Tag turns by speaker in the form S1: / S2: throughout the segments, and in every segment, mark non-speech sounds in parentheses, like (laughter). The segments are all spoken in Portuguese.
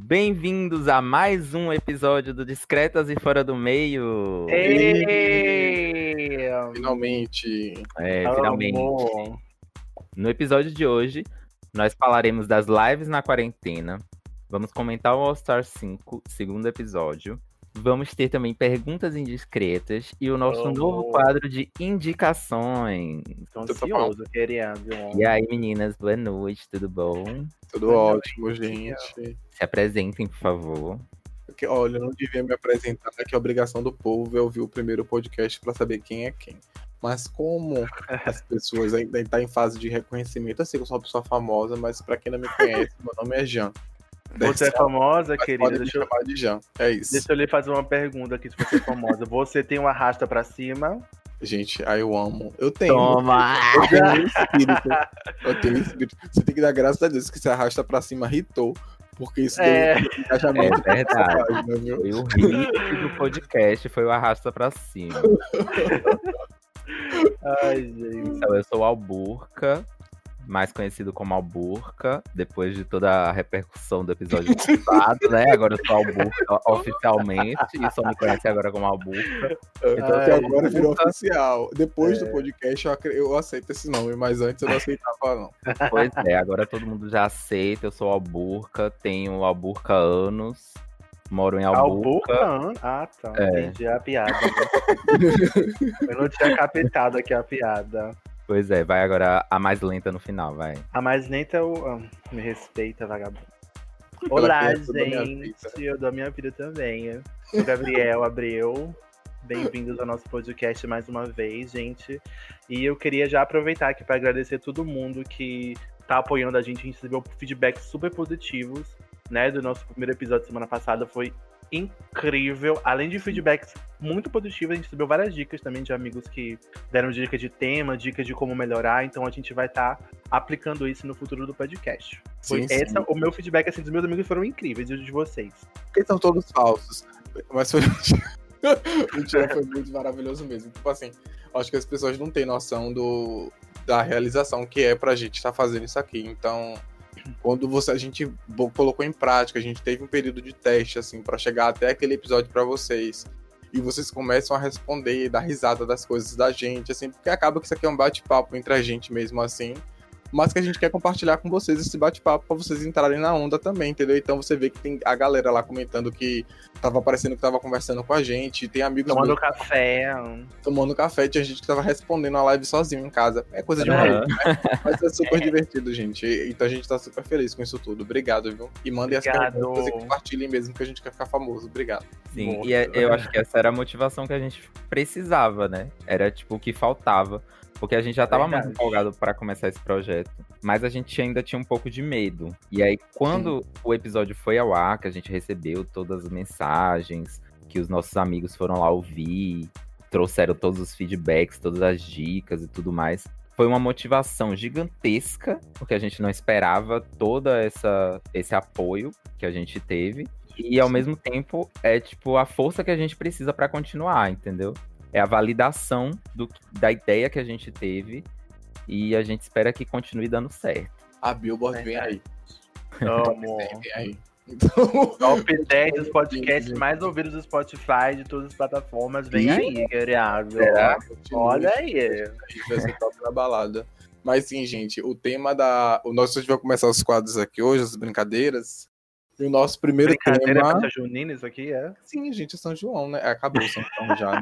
S1: Bem-vindos a mais um episódio do Discretas e Fora do Meio.
S2: Ei!
S3: Finalmente.
S1: É,
S2: Amor.
S1: finalmente. No episódio de hoje, nós falaremos das lives na quarentena. Vamos comentar o All Star 5, segundo episódio. Vamos ter também perguntas indiscretas e o nosso
S2: Oh.
S1: novo quadro de indicações.
S2: Tô ansioso, querido.
S1: E aí, meninas, boa noite, tudo bom?
S3: Tudo
S2: Boa noite,
S3: ótimo, gente.
S1: Se apresentem, por favor.
S3: Porque, olha, eu não devia me apresentar, que a obrigação do povo é ouvir o primeiro podcast pra saber quem é quem. Mas como (laughs) as pessoas ainda estão em fase de reconhecimento, eu sei que eu sou uma pessoa famosa, mas pra quem não me conhece, (laughs) meu nome é Jean.
S2: Você é famosa,
S3: Mas
S2: querida?
S3: pode me
S2: Deixa eu,
S3: de Jean. É isso.
S2: deixa eu lhe fazer uma pergunta aqui, se você é famosa. Você tem uma rasta pra cima?
S3: Gente, aí eu amo. Eu tenho.
S1: Toma!
S3: Eu tenho (laughs) espírito. Eu tenho espírito. Você tem que dar graças a Deus que se arrasta pra cima irritou. Porque isso
S2: É.
S3: deu um engajamento
S1: É verdade.
S3: página, viu?
S1: Foi o hit do podcast, foi o arrasta pra cima. (laughs)
S2: Ai, gente.
S1: Então, eu sou o Alburca, mais conhecido como Alburca, depois de toda a repercussão do episódio passado, né? Agora eu sou Alburca (laughs) oficialmente, e só me conhece agora como Alburca.
S3: Então
S2: Ai,
S3: que agora virou oficial. Depois
S2: É.
S3: do podcast eu, eu aceito esse nome, mas antes eu não aceitava, não.
S1: Pois é, agora todo mundo já aceita, eu sou Alburca, tenho Alburca anos, moro em Alburca.
S2: Alburca? Ah, tá.
S1: É.
S2: Entendi a piada. eu não tinha captado aqui a piada.
S1: Pois é, vai agora a mais lenta no final, vai.
S2: A mais lenta eu. ah, me respeita, vagabundo. Olá, gente. Eu dou a minha vida também. Sou Gabriel Abreu. Bem-vindos ao nosso podcast mais uma vez, gente. E eu queria já aproveitar aqui para agradecer todo mundo que tá apoiando a gente. A gente recebeu feedbacks super positivos, né? Do nosso primeiro episódio semana passada. Foi incrível. Além de feedbacks muito positivos, a gente recebeu várias dicas também de amigos que deram dicas de tema, dicas de como melhorar. Então a gente vai estar aplicando isso no futuro do podcast. Foi
S3: Sim, sim.
S2: essa, o meu feedback assim, dos meus amigos foram incríveis, e os de vocês.
S3: Porque são todos falsos. Mas foi. (laughs) Mentira, foi muito maravilhoso mesmo. Tipo assim, acho que as pessoas não têm noção do, da realização que é pra gente estar fazendo isso aqui. Então, quando você, a gente colocou em prática, a gente teve um período de teste, assim, pra chegar até aquele episódio pra vocês. E vocês começam a responder dar risada das coisas da gente, assim, porque acaba que isso aqui é um bate-papo entre a gente mesmo, assim. Mas que a gente quer compartilhar com vocês esse bate-papo pra vocês entrarem na onda também, entendeu? Então você vê que tem a galera lá comentando que tava parecendo que tava conversando com a gente, tem amigos
S2: Tomando
S3: meus
S2: café.
S3: tomando café, tinha gente que tava respondendo a live sozinho em casa. É coisa de maluco, né? Mas é super (laughs) divertido, gente. E- Então a gente tá super feliz com isso tudo. Obrigado, viu? E mandem as
S2: Obrigado.
S3: perguntas e compartilhem mesmo que a gente quer ficar famoso. Obrigado.
S1: Sim,
S2: Boa.
S1: e é- eu acho que essa era a motivação que a gente precisava, né? Era tipo o que faltava. Porque a gente já tava muito
S2: Verdade.
S1: empolgado para começar esse projeto, mas a gente ainda tinha um pouco de medo. E aí, quando o episódio foi ao ar, que a gente recebeu todas as mensagens, que os nossos amigos foram lá ouvir, trouxeram todos os feedbacks, todas as dicas e tudo mais. Foi uma motivação gigantesca, porque a gente não esperava toda essa esse apoio que a gente teve. E ao mesmo tempo é tipo a força que a gente precisa para continuar, entendeu? É a validação do, da ideia que a gente teve e a gente espera que continue dando certo.
S3: A Billboard vem aí. (laughs)
S2: Amo.
S3: Vem aí. Então,
S2: Top 10 dos podcasts mais ouvidos do Spotify, de todas as plataformas. Vem
S1: Ih,
S2: aí,
S1: será?
S3: continue.
S2: Olha aí.
S3: Vai ser top na balada. Mas sim, gente, o tema da. O nosso, a gente vai começar os quadros aqui hoje, as brincadeiras. E o nosso primeiro
S2: Brincadeira
S3: tema.
S2: contra junina, isso aqui é?
S3: Sim, gente, é São João, né? Acabou o São João já, né?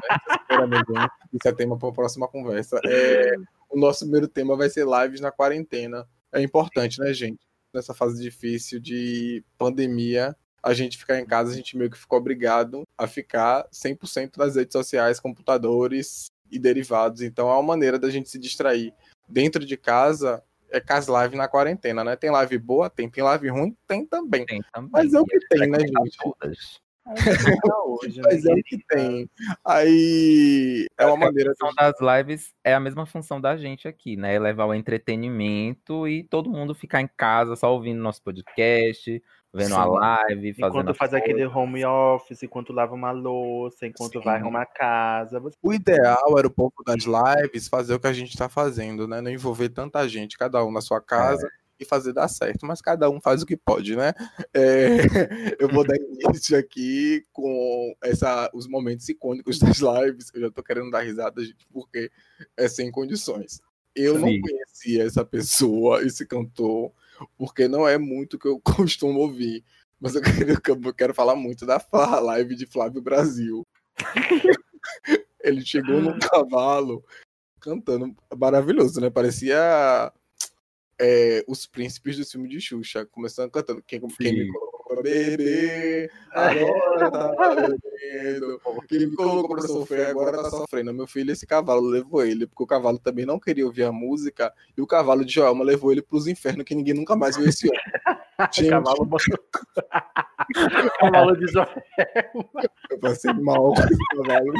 S3: Isso é tema para a próxima conversa. É, o nosso primeiro tema vai ser lives na quarentena. É importante, né, gente? Nessa fase difícil de pandemia, a gente ficar em casa, a gente meio que ficou obrigado a ficar 100% nas redes sociais, computadores e derivados. Então, é uma maneira da gente se distrair dentro de casa. É com as lives na quarentena, né? Tem live boa? Tem. Tem live ruim? Tem também.
S1: Tem também.
S3: Mas é o que tem, né, gente?
S1: todas.
S2: hoje,
S3: Mas é
S2: né,
S3: o que tem. Aí é uma maneira
S1: A função das lives é a mesma função da gente aqui, né? É levar o entretenimento e todo mundo ficar em casa só ouvindo nosso podcast, vendo a
S3: Sim.
S1: live, fazendo
S2: Enquanto faz
S1: coisas.
S2: aquele home office, enquanto lava uma louça, enquanto
S3: Sim.
S2: vai arrumar a casa. Você...
S3: O ideal era o povo das lives fazer o que a gente tá fazendo, né? Não envolver tanta gente, cada um na sua casa, e fazer dar certo, mas cada um faz o que pode, né? É, (laughs) eu vou dar início aqui com essa, os momentos icônicos das lives. Eu já tô querendo dar risada, gente, porque é sem condições. Eu Sim. não conhecia essa pessoa, esse cantor, porque não é muito que eu (laughs) costumo ouvir. Mas eu quero, eu quero falar muito da live de Flávio Brasil. (laughs) Ele chegou num cavalo cantando maravilhoso, né? Parecia é, os príncipes do filme de Xuxa, começando cantando. Quem, quem me colocou beber, agora tá bebendo. (laughs) Quem me colocou pra sofrer, agora tá sofrendo. Meu filho, esse cavalo levou ele, porque o cavalo também não queria ouvir a música, e o cavalo de Joelma levou ele pros infernos, que ninguém nunca mais viu esse homem. (laughs)
S2: Gente. Cavalo, (laughs) cavalo de Joelma.
S3: Eu passei mal com esse cavalo.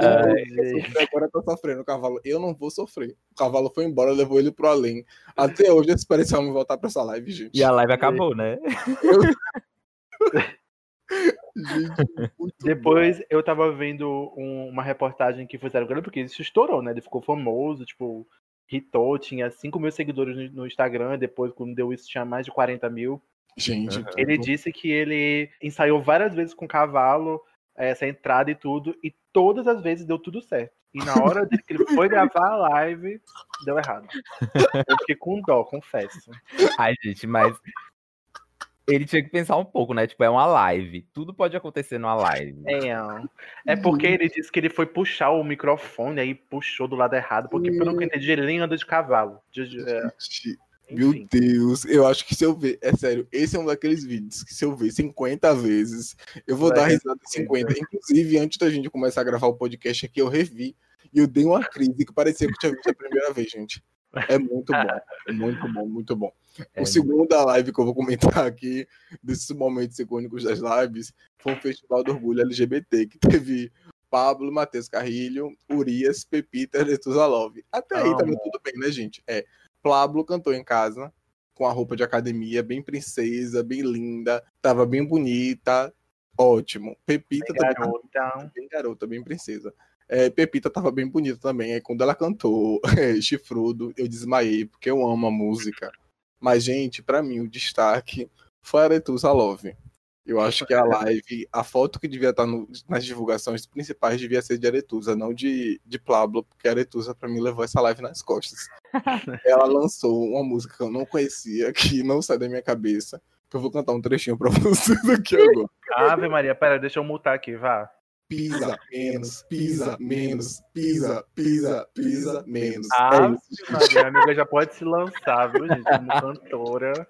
S3: Ai, agora tá sofrendo o cavalo. Eu não vou sofrer. O cavalo foi embora, levou ele pro além. Até hoje eu espero esse homem voltar pra essa live, gente.
S1: E a live acabou, né?
S2: Eu... (laughs) gente, Depois bom. eu tava vendo um, uma reportagem que fizeram grande, porque isso estourou, né? Ele ficou famoso, tipo, hitou, tinha 5 mil seguidores no Instagram, depois, quando deu isso, tinha mais de 40 mil.
S3: Gente.
S2: Ele disse que ele ensaiou várias vezes com cavalo essa entrada e tudo, e todas as vezes deu tudo certo. E na hora de que ele foi gravar a live, deu errado. Eu fiquei com dó, confesso.
S1: Ai, gente, mas ele tinha que pensar um pouco, né? Tipo, é uma live. Tudo pode acontecer numa live.
S2: É, é porque ele disse que ele foi puxar o microfone, aí puxou do lado errado, porque pelo que eu entendi, ele nem anda de cavalo. De, de, é...
S3: Meu Deus, eu acho que se eu ver, é sério, esse é um daqueles vídeos que se eu ver 50 vezes, eu vou Vai dar risada de 50. Inclusive, antes da gente começar a gravar o podcast aqui, eu revi e eu dei uma crise que parecia que eu tinha visto a primeira vez, gente. É muito bom, é muito bom, muito bom. É o segundo da live que eu vou comentar aqui, desses momentos icônicos das lives, foi o Festival do Orgulho LGBT, que teve Pablo, Matheus Carrilho, Urias, Pepita, Letuzalov. Até aí tava tudo bem, né, gente? É, Pablo cantou em casa, com a roupa de academia, bem princesa, bem linda, tava bem bonita, ótimo. Pepita bem também. Garota. Bem garota, bem princesa. É, Pepita tava bem bonita também. Aí quando ela cantou é, (laughs) Chifrudo, eu desmaiei, porque eu amo a música. Mas, gente, para mim, o destaque foi a Aretusa Love. Eu acho que a live, a foto que devia estar no, nas divulgações principais devia ser de Aretusa, não de, de Pablo, porque Aretusa para mim levou essa live nas costas. (laughs) Ela lançou uma música que eu não conhecia, que não sai da minha cabeça, que eu vou cantar um trechinho para (laughs) vocês aqui agora.
S2: Ave Maria, pera, deixa eu mutar aqui, vá.
S3: Pisa menos, pisa menos, pisa, pisa, pisa menos.
S2: Ah, é Maria, amiga já pode se lançar, viu, gente, como cantora.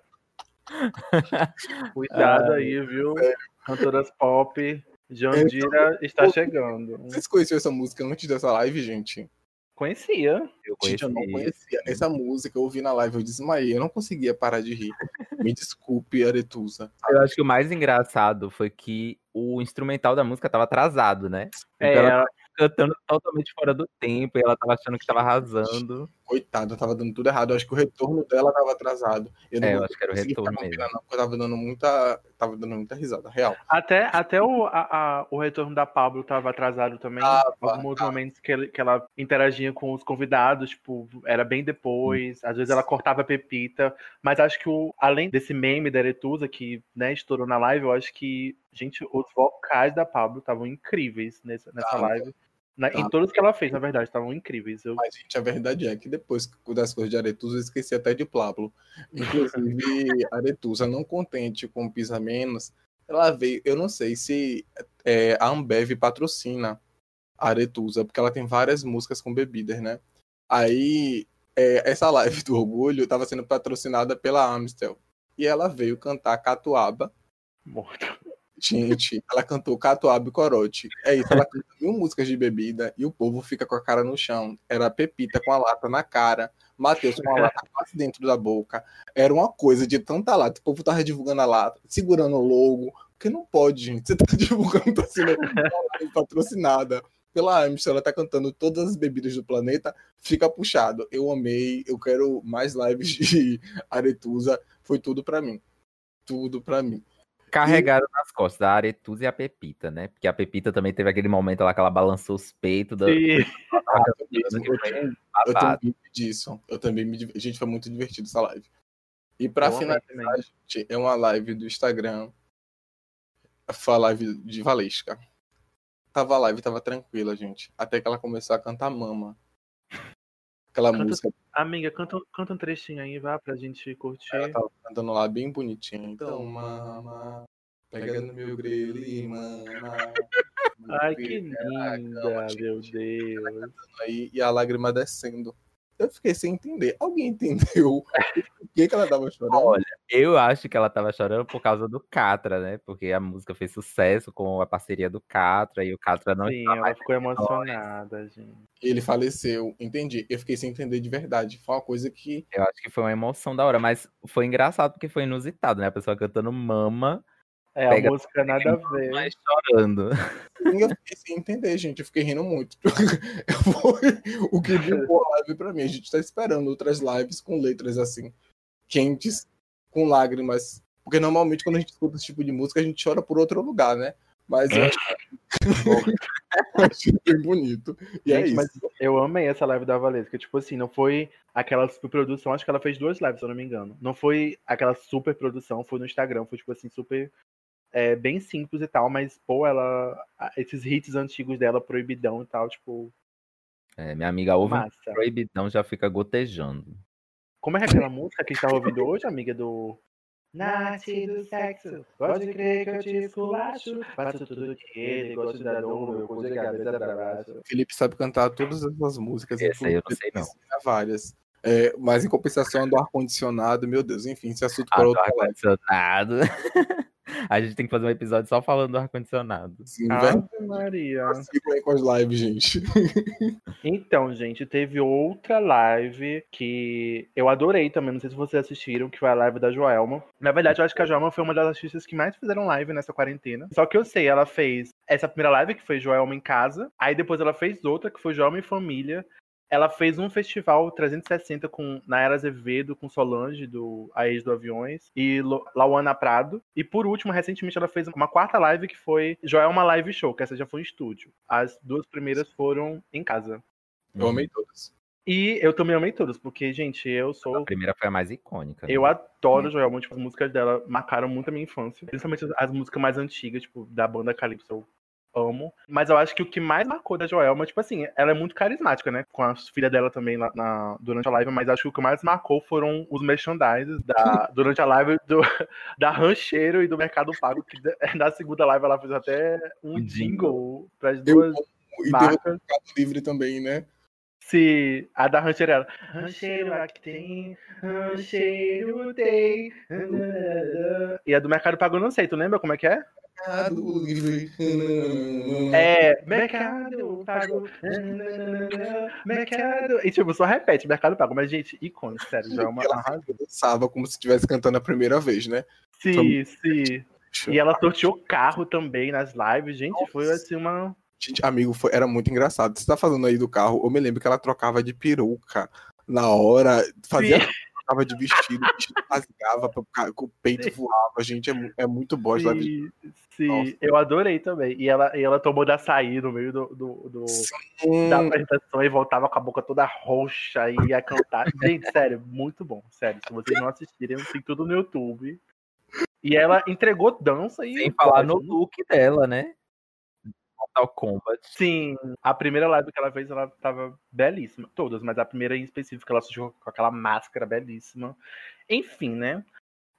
S2: (laughs) Cuidado aí, viu? É. Cantoras pop. Jandira é, está chegando.
S3: Vocês conheciam essa música antes dessa live, gente?
S2: Conhecia.
S3: Eu Gente, eu não conhecia. Essa música eu ouvi na live, eu desmaiei, eu não conseguia parar de rir. Me desculpe, Aretusa.
S1: Eu acho que o mais engraçado foi que o instrumental da música estava atrasado, né?
S2: Então é, ela
S1: cantando totalmente fora do tempo e ela tava achando que tava arrasando.
S3: Coitada, tava dando tudo errado. Eu acho que o retorno dela tava atrasado.
S1: Eu não é, eu acho que era o retorno mesmo. Não,
S3: eu tava dando muita, tava dando muita risada, real.
S2: Até, até o, a, a, o retorno da Pablo tava atrasado também. Ah, Alguns tá. momentos que, ele, que ela interagia com os convidados, tipo, era bem depois. Hum. Às vezes ela cortava a pepita. Mas acho que o, além desse meme da Eretusa, que né, estourou na live, eu acho que, gente, os vocais da Pablo estavam incríveis nessa, nessa ah, live. Na, tá. Em todos que ela fez, na verdade, estavam incríveis. Eu...
S3: Mas, gente, a verdade é que depois das coisas de Aretusa, eu esqueci até de Pablo. Inclusive, (laughs) Aretusa, não contente com Pisa Menos, ela veio. Eu não sei se é, a Ambev patrocina a Aretusa, porque ela tem várias músicas com bebidas, né? Aí, é, essa live do Orgulho estava sendo patrocinada pela Amstel. E ela veio cantar Catuaba.
S2: Morto.
S3: Gente, ela cantou Catuaba e Corote. É isso, ela cantou mil músicas de bebida e o povo fica com a cara no chão. Era Pepita com a lata na cara, Matheus com a lata quase dentro da boca. Era uma coisa de tanta lata. O povo tava divulgando a lata, segurando o logo. Porque não pode, gente. Você tá (laughs) divulgando, tá patrocinada pela Amstel, ela tá cantando todas as bebidas do planeta, fica puxado. Eu amei, eu quero mais lives de Aretusa, foi tudo para mim. Tudo para mim
S1: carregaram e... nas costas da Aretusa e a Pepita, né? Porque a Pepita também teve aquele momento lá que ela balançou os peitos. Da...
S3: eu, também, eu também disso. Eu também me... Gente, foi muito divertido essa live. E
S2: amei
S3: finalizar, gente, é uma live do Instagram. Foi a live de Valesca. Tava a live, tava tranquila, gente. Até que ela começou a cantar Mama. Aquela
S2: Canta-
S3: música,
S2: Amiga, canta, canta um trechinho aí, vá, pra gente curtir.
S3: ela tava cantando lá bem bonitinha. Então, Mama, pega no meu grelo e mama.
S2: Ai, que linda, meu Deus.
S3: Aí, e a lágrima descendo. Eu fiquei sem entender. Alguém entendeu (laughs) por que, que ela tava chorando?
S1: Olha, eu acho que ela tava chorando por causa do Catra, né? Porque a música fez sucesso com a parceria do Catra e o Catra não
S2: Sim, ela ficou
S1: entre nós.
S2: emocionada, gente.
S3: Ele faleceu, entendi. Eu fiquei sem entender de verdade. Foi uma coisa que
S1: Eu acho que foi uma emoção da hora, mas foi engraçado porque foi inusitado, né? A pessoa cantando mama,
S2: É,
S1: Pega-
S2: a música nada a ver.
S1: mas chorando. (laughs)
S3: eu fiquei sem entender, gente. Eu fiquei rindo muito. (laughs) Foi o que bugou a live pra mim. A gente tá esperando outras lives com letras assim, quentes, com lágrimas. Porque normalmente quando a gente escuta esse tipo de música, a gente chora por outro lugar, né? Mas eu acho (laughs) eu achei bem bonito. E é
S2: Gente,
S3: isso.
S2: mas eu amei essa live da Valesca. Tipo assim, não foi aquela super produção. Acho que ela fez duas lives, se eu não me engano. Não foi aquela super produção, foi no Instagram. Foi, tipo assim, super. É, bem simples e tal, mas, pô, ela. a- Esses hits antigos dela, proibidão e tal, tipo,
S1: É, minha amiga ouve um
S2: massa.
S1: proibidão, já fica gotejando.
S2: Como é que é aquela música que a gente tá ouvindo hoje, amiga do. Nasce do sexo, pode crer que eu te esculacho. Faço tudo que ele gosta da dor, meu cu de cabeça pra baixo.
S3: Felipe sabe cantar todas essas músicas.
S1: Essa aí eu não
S3: inclusive,
S1: sei, não.
S3: várias. É, mas em compensação do ar-condicionado, meu Deus, enfim, esse assunto
S1: Ah,
S3: para
S1: do
S3: outra live.
S1: ar-condicionado. (laughs) a gente tem que fazer um episódio só falando do ar-condicionado.
S3: Sim, velho.
S2: Maria.
S3: Sigam aí com as lives, gente. (laughs)
S2: Então, gente, teve outra live que eu adorei também. Não sei se vocês assistiram, que foi a live da Joelma. Na verdade, eu acho que a Joelma foi uma das artistas que mais fizeram live nessa quarentena. Só que eu sei, ela fez essa primeira live, que foi Joelma em casa. Aí depois ela fez outra, que foi Joelma em família. Ela fez um festival 360 com Nayara Azevedo, com Solange, do A Ex do Aviões, e Lauana Prado. E por último, recentemente, ela fez uma quarta live que foi Joelma Live Show, que essa já foi em estúdio. As duas primeiras foram em casa.
S3: Eu amei todas.
S2: E eu também amei todas, porque, gente, eu
S1: A
S2: sou.
S1: primeira foi a mais icônica. né?
S2: Eu adoro Joelma, tipo, as músicas dela marcaram muito a minha infância. Principalmente as- as músicas mais antigas, tipo, da banda Calypso, eu amo. Mas eu acho que o que mais marcou da Joelma, tipo assim, ela é muito carismática, né? Com as filhas dela também lá na- durante a live, mas acho que o que mais marcou foram os merchandises da, (laughs) durante a live do, (laughs) da Rancheiro e do Mercado Pago, que da- (laughs) na segunda live ela fez até um
S1: jingle.
S2: para as duas.
S3: E teve o
S2: marcas.
S3: Mercado Livre também, né?
S2: Se a da rancheira era Rancheiro aqui tem, rancheiro tem. E a do Mercado Pago eu não sei, tu lembra como é que é?
S3: Mercado Livre.
S2: É, Mercado Pago. Mercado. E tipo, só repete, Mercado Pago. Mas, gente, icônico, sério, já é uma arrasa.
S3: dançava como se estivesse cantando a primeira vez, né?
S2: Sim, sim. E ela sorteou carro também nas lives, gente. Foi assim uma.
S3: Gente, amigo, foi- era muito engraçado. Você tá falando aí do carro, eu me lembro que ela trocava de peruca na hora, fazia
S2: Sim.
S3: trocava de vestido, o vestido rasgava, ca- o peito voava. Gente, é, é muito bosta. da vida.
S2: Sim, sim,
S3: Nossa.
S2: eu adorei também. E ela, e ela tomou de açaí no meio do, do, do-
S3: Sim.
S2: da apresentação e voltava com a boca toda roxa e ia cantar. Gente, sério, muito bom. Sério, se vocês não assistirem, tem tudo no YouTube. E ela entregou dança e.
S1: Sem falar no look dela, né? Mortal Kombat.
S2: Sim, a primeira live que ela fez, ela tava belíssima. Todas, mas a primeira em específico, ela surgiu com aquela máscara belíssima. Enfim, né?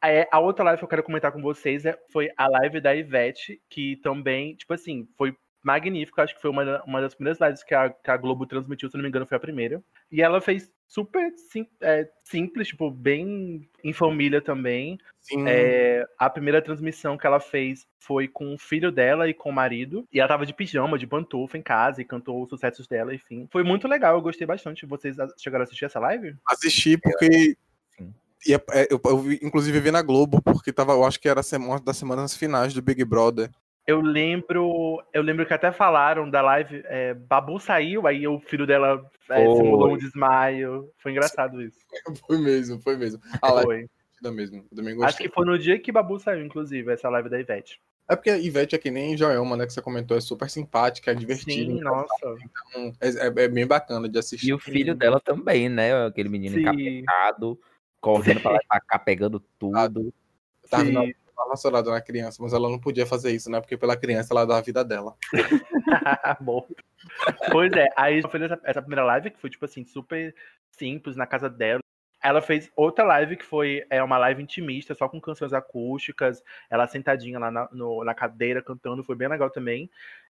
S2: É, a outra live que eu quero comentar com vocês é, foi a live da Ivete, que também, tipo assim, foi magnífica. Acho que foi uma, uma das primeiras lives que a, que a Globo transmitiu, se não me engano, foi a primeira. E ela fez super sim- é, simples, tipo, bem em família também.
S3: Sim.
S2: É, a primeira transmissão que ela fez foi com o filho dela e com o marido. E ela tava de pijama, de pantufa em casa e cantou os sucessos dela, enfim. Foi muito legal, eu gostei bastante. Vocês chegaram a assistir essa live?
S3: Assisti porque.
S1: Sim.
S3: ia- é, eu, eu vi, inclusive vi na Globo, porque tava, eu acho que era uma das semanas finais do Big Brother.
S2: Eu lembro. Eu lembro que até falaram da live. é, Babu saiu, aí o filho dela é,
S1: Foi.
S2: simulou um desmaio. Foi engraçado isso. (laughs)
S3: Foi mesmo, foi mesmo. A live
S2: Foi.
S3: divertida mesmo. Também
S2: Acho
S3: gostei.
S2: que foi no dia que Babu saiu, inclusive, essa live da Ivete.
S3: É porque a Ivete é que nem Joelma, né? Que você comentou, é super simpática, é divertida.
S2: Sim, nossa.
S3: então é, é- é bem bacana de assistir.
S1: E o filho dela também, né? Aquele menino
S2: Sim.
S1: encapetado, correndo pra lá e pra cá, pegando tudo.
S3: Tava
S2: Sim.
S3: Na- relacionada na criança, mas ela não podia fazer isso, né? Porque pela criança ela dá a vida dela. (laughs)
S2: Bom. Pois é, aí fez essa, essa primeira live que foi, tipo assim, super simples na casa dela. Ela fez outra live que foi é, uma live intimista, só com canções acústicas, ela sentadinha lá na, no- na cadeira cantando, foi bem legal também.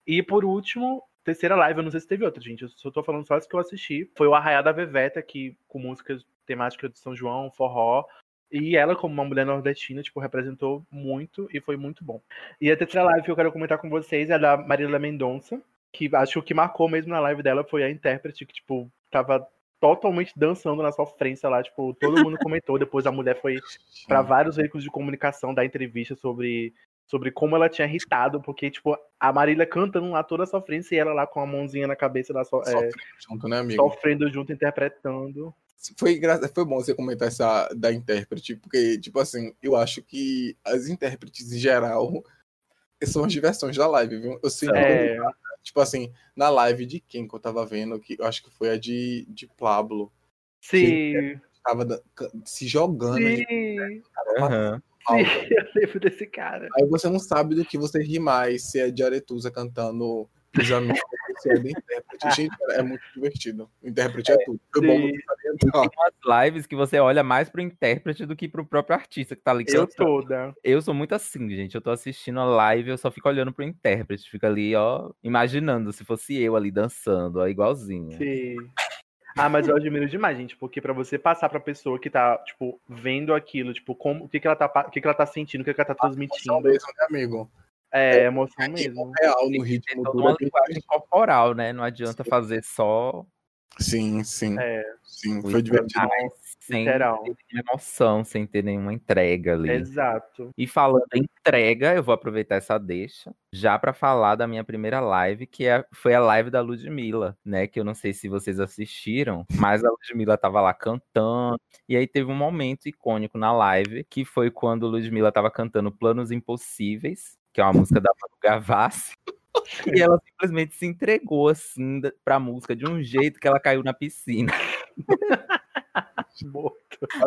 S2: E por último, terceira live, eu não sei se teve outra, gente, eu só tô falando só as que eu assisti. Foi o Arraiá da Veveta, que, com músicas temáticas de São João, forró. E ela, como uma mulher nordestina, tipo, representou muito e foi muito bom. E a terceira live que eu quero comentar com vocês é da Marília Mendonça, que acho que o que marcou mesmo na live dela foi a intérprete que, tipo, tava totalmente dançando na sofrência lá, tipo, todo mundo (laughs) comentou, depois a mulher foi pra vários veículos de comunicação dar entrevista sobre, sobre como ela tinha irritado, porque, tipo, a Marília cantando lá toda a sofrência e ela lá com a mãozinha na cabeça, lá, so, é,
S3: Sofrendo junto, né, amigo?
S2: sofrendo junto, interpretando.
S3: Foi, engra- foi bom você comentar essa da intérprete, porque, tipo assim, eu acho que as intérpretes em geral são as diversões da live, viu? Eu sempre,
S2: É,
S3: tipo assim, na live de quem que eu tava vendo, que eu acho que foi a de, de Pablo,
S2: sim,
S3: tava da- se jogando.
S2: sim,
S1: Aham.
S2: sim, (laughs) eu lembro desse cara.
S3: Aí você não sabe do que você ri mais, se é de Aretusa cantando os amigos, ou se é do intérprete. (laughs) Gente, é muito divertido. O intérprete é, tudo. Foi bom.
S1: Tem umas lives que você olha mais pro intérprete do que pro próprio artista que tá ali
S2: Eu
S1: cantando.
S2: toda.
S1: Eu sou muito assim, gente. Eu tô assistindo a live, eu só fico olhando pro intérprete. Fico ali, ó, imaginando se fosse eu ali dançando, ó, igualzinho.
S2: Sim. Ah, mas eu admiro demais, gente, porque pra você passar pra pessoa que tá, tipo, vendo aquilo, tipo, como, o que que ela tá, o que que ela tá sentindo, o que que ela tá transmitindo,
S3: mesmo, né, amigo?
S2: É emoção
S3: É
S2: mesmo.
S3: real, no ritmo
S1: toda uma linguagem corporal, né? Não adianta fazer só
S3: Sim, sim.
S2: É,
S3: Sim, foi divertido.
S1: sem
S2: literal.
S1: ter emoção, sem ter nenhuma entrega ali.
S2: Exato.
S1: E falando em entrega, eu vou aproveitar essa deixa já pra falar da minha primeira live, que é, foi a live da Ludmilla, né? Que eu não sei se vocês assistiram, mas a Ludmilla tava lá cantando. E aí teve um momento icônico na live, que foi quando a Ludmilla tava cantando Planos Impossíveis, que é uma música da Manu Gavassi. E ela simplesmente se entregou assim pra música de um jeito que ela caiu na piscina. (laughs)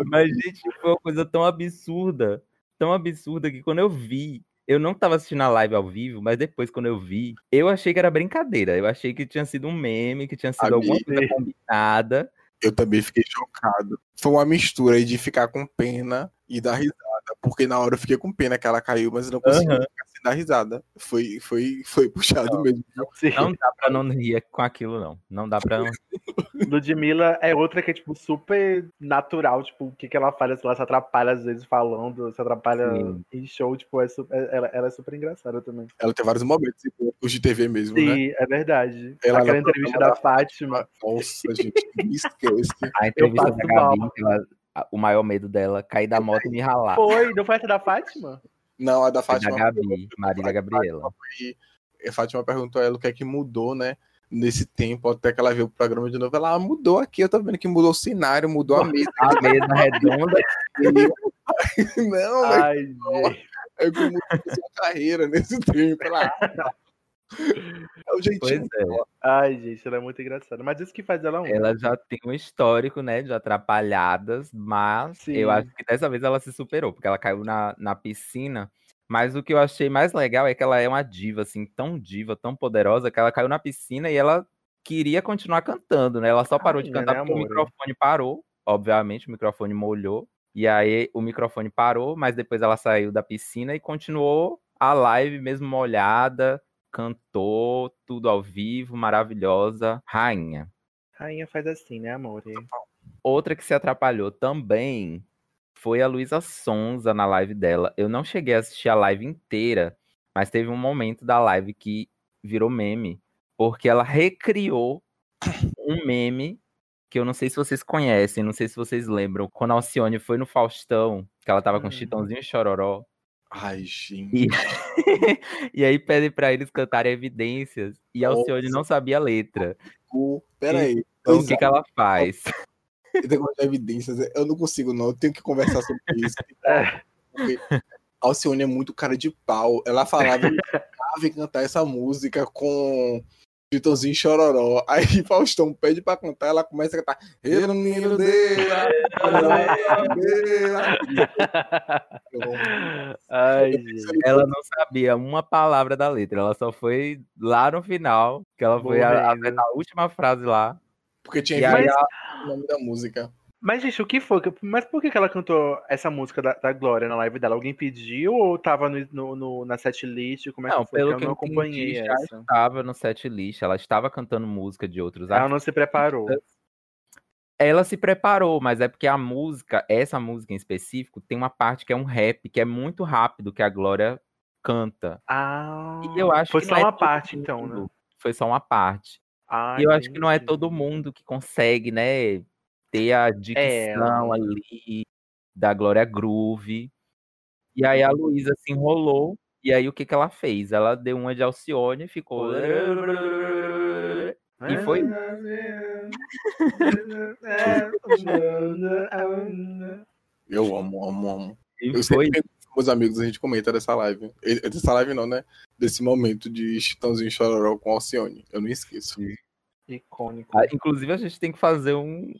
S1: Mas, gente, foi uma coisa tão absurda, tão absurda que quando eu vi, eu não tava assistindo a live ao vivo, mas depois, quando eu vi, eu achei que era brincadeira. Eu achei que tinha sido um meme, que tinha sido alguma
S3: Amigo.
S1: coisa combinada.
S3: Eu também fiquei chocado. Foi uma mistura de ficar com pena e dar risada. Porque na hora eu fiquei com pena que ela caiu, mas eu não consegui
S1: Aham.
S3: ficar sem dar risada. Foi, foi, foi puxado mesmo.
S2: Sim.
S1: Não dá pra não rir com aquilo, não. Não dá pra não. (laughs)
S2: Ludmilla é outra que é, tipo, super natural, tipo, o que, que ela faz, ela se atrapalha às vezes falando, se atrapalha
S1: Sim.
S2: em show, tipo, é su- é- ela, ela é super engraçada também.
S3: Ela tem vários momentos icônicos de TV mesmo, né?
S2: Sim, é verdade.
S3: Ela
S2: Aquela entrevista
S3: programa
S2: da Fátima.
S3: Nossa, gente, me esquece.
S1: A entrevista da Gabi, ela- o maior medo dela, cair da moto e me ralar.
S2: Foi, não foi essa da Fátima?
S3: Não, a da
S1: Foi da
S3: Fátima.
S1: Gabi, Marília Gabriela.
S3: E a Fátima perguntou a ela o que é que mudou, né? Nesse tempo, até que ela viu o programa de novo. Ela ah, mudou aqui, eu tô vendo que mudou o cenário, mudou a (laughs) mesa.
S1: A mesa redonda. (laughs)
S3: Não, mas
S2: Ai, gente.
S3: é como mudou a sua carreira nesse tempo. Ela, ah, é o
S1: Pois
S3: jeitinho.
S1: é.
S2: Ai, gente, ela é muito engraçada. Mas isso que faz ela única.
S1: Ela já tem um histórico, né, de atrapalhadas, mas
S2: Sim.
S1: eu acho que dessa vez ela se superou, porque ela caiu na, na piscina. Mas o que eu achei mais legal é que ela é uma diva, assim, tão diva, tão poderosa, que ela caiu na piscina e ela queria continuar cantando, né? Ela só parou de
S2: Rainha,
S1: cantar
S2: né,
S1: porque o
S2: amor?
S1: microfone parou, obviamente, o microfone molhou. E aí o microfone parou, mas depois ela saiu da piscina e continuou a live mesmo molhada, cantou, tudo ao vivo, maravilhosa, rainha.
S2: Rainha faz assim, né, amor?
S1: Outra que se atrapalhou também foi a Luísa Sonza na live dela. Eu não cheguei a assistir a live inteira, mas teve um momento da live que virou meme, porque ela recriou um meme que eu não sei se vocês conhecem, não sei se vocês lembram, quando a Alcione foi no Faustão, que ela tava com
S2: Hum.
S1: Chitãozinho e Chororó,
S3: Ai, gente.
S1: e, (laughs) e aí pedem pra eles cantarem evidências, e a Alcione não sabia a letra.
S3: Peraí.
S1: Então o que, que ela faz? (laughs)
S3: Negócio de evidências, eu não consigo, não. Eu tenho que conversar sobre isso. (laughs)
S2: É.
S3: A Alcione é muito cara de pau. Ela falava que em cantar essa música com Chitãozinho chororó. Aí (laughs) Faustão pede pra cantar, ela começa a cantar. "Ele menino dele,
S2: Ai.
S1: Ela não sabia uma palavra da letra, ela só foi lá no final, que ela foi a, a, a última frase lá.
S3: Porque tinha
S1: aí ela-
S3: o nome da música.
S2: Mas, gente, o que foi? Mas por que ela cantou essa música da, da Glória na live dela? Alguém pediu ou tava no, no, no- na setlist? Como é
S1: Não,
S2: que foi?
S1: pelo
S2: Que
S1: que
S2: eu não acompanhei
S1: entendi,
S2: essa.
S1: estava no set list, ela estava cantando música de outros
S2: Ela
S1: artistas.
S2: não se preparou.
S1: Ela se preparou, mas é porque a música, essa música em específico, tem uma parte que é um rap, que é muito rápido, que a Glória canta.
S2: Ah,
S1: E eu acho
S2: foi só
S1: é
S2: uma
S1: todo
S2: parte, então, né?
S1: mundo. Foi só uma parte.
S2: Ah,
S1: E eu acho que não é
S2: entendi.
S1: todo mundo que consegue, né, ter a dicção
S2: É.
S1: ali da Glória Groove. E aí a Luísa se enrolou, e aí o que que ela fez? Ela deu uma de Alcione e ficou... E foi (laughs)
S3: Eu amo, amo, amo.
S1: E
S3: Eu
S1: foi
S3: sempre meus amigos a gente comenta dessa live. Dessa live não, né? Desse momento de Chitãozinho Chororó com Alcione. Eu não esqueço.
S2: Icônico.
S1: Ah, Inclusive, a gente tem que fazer um.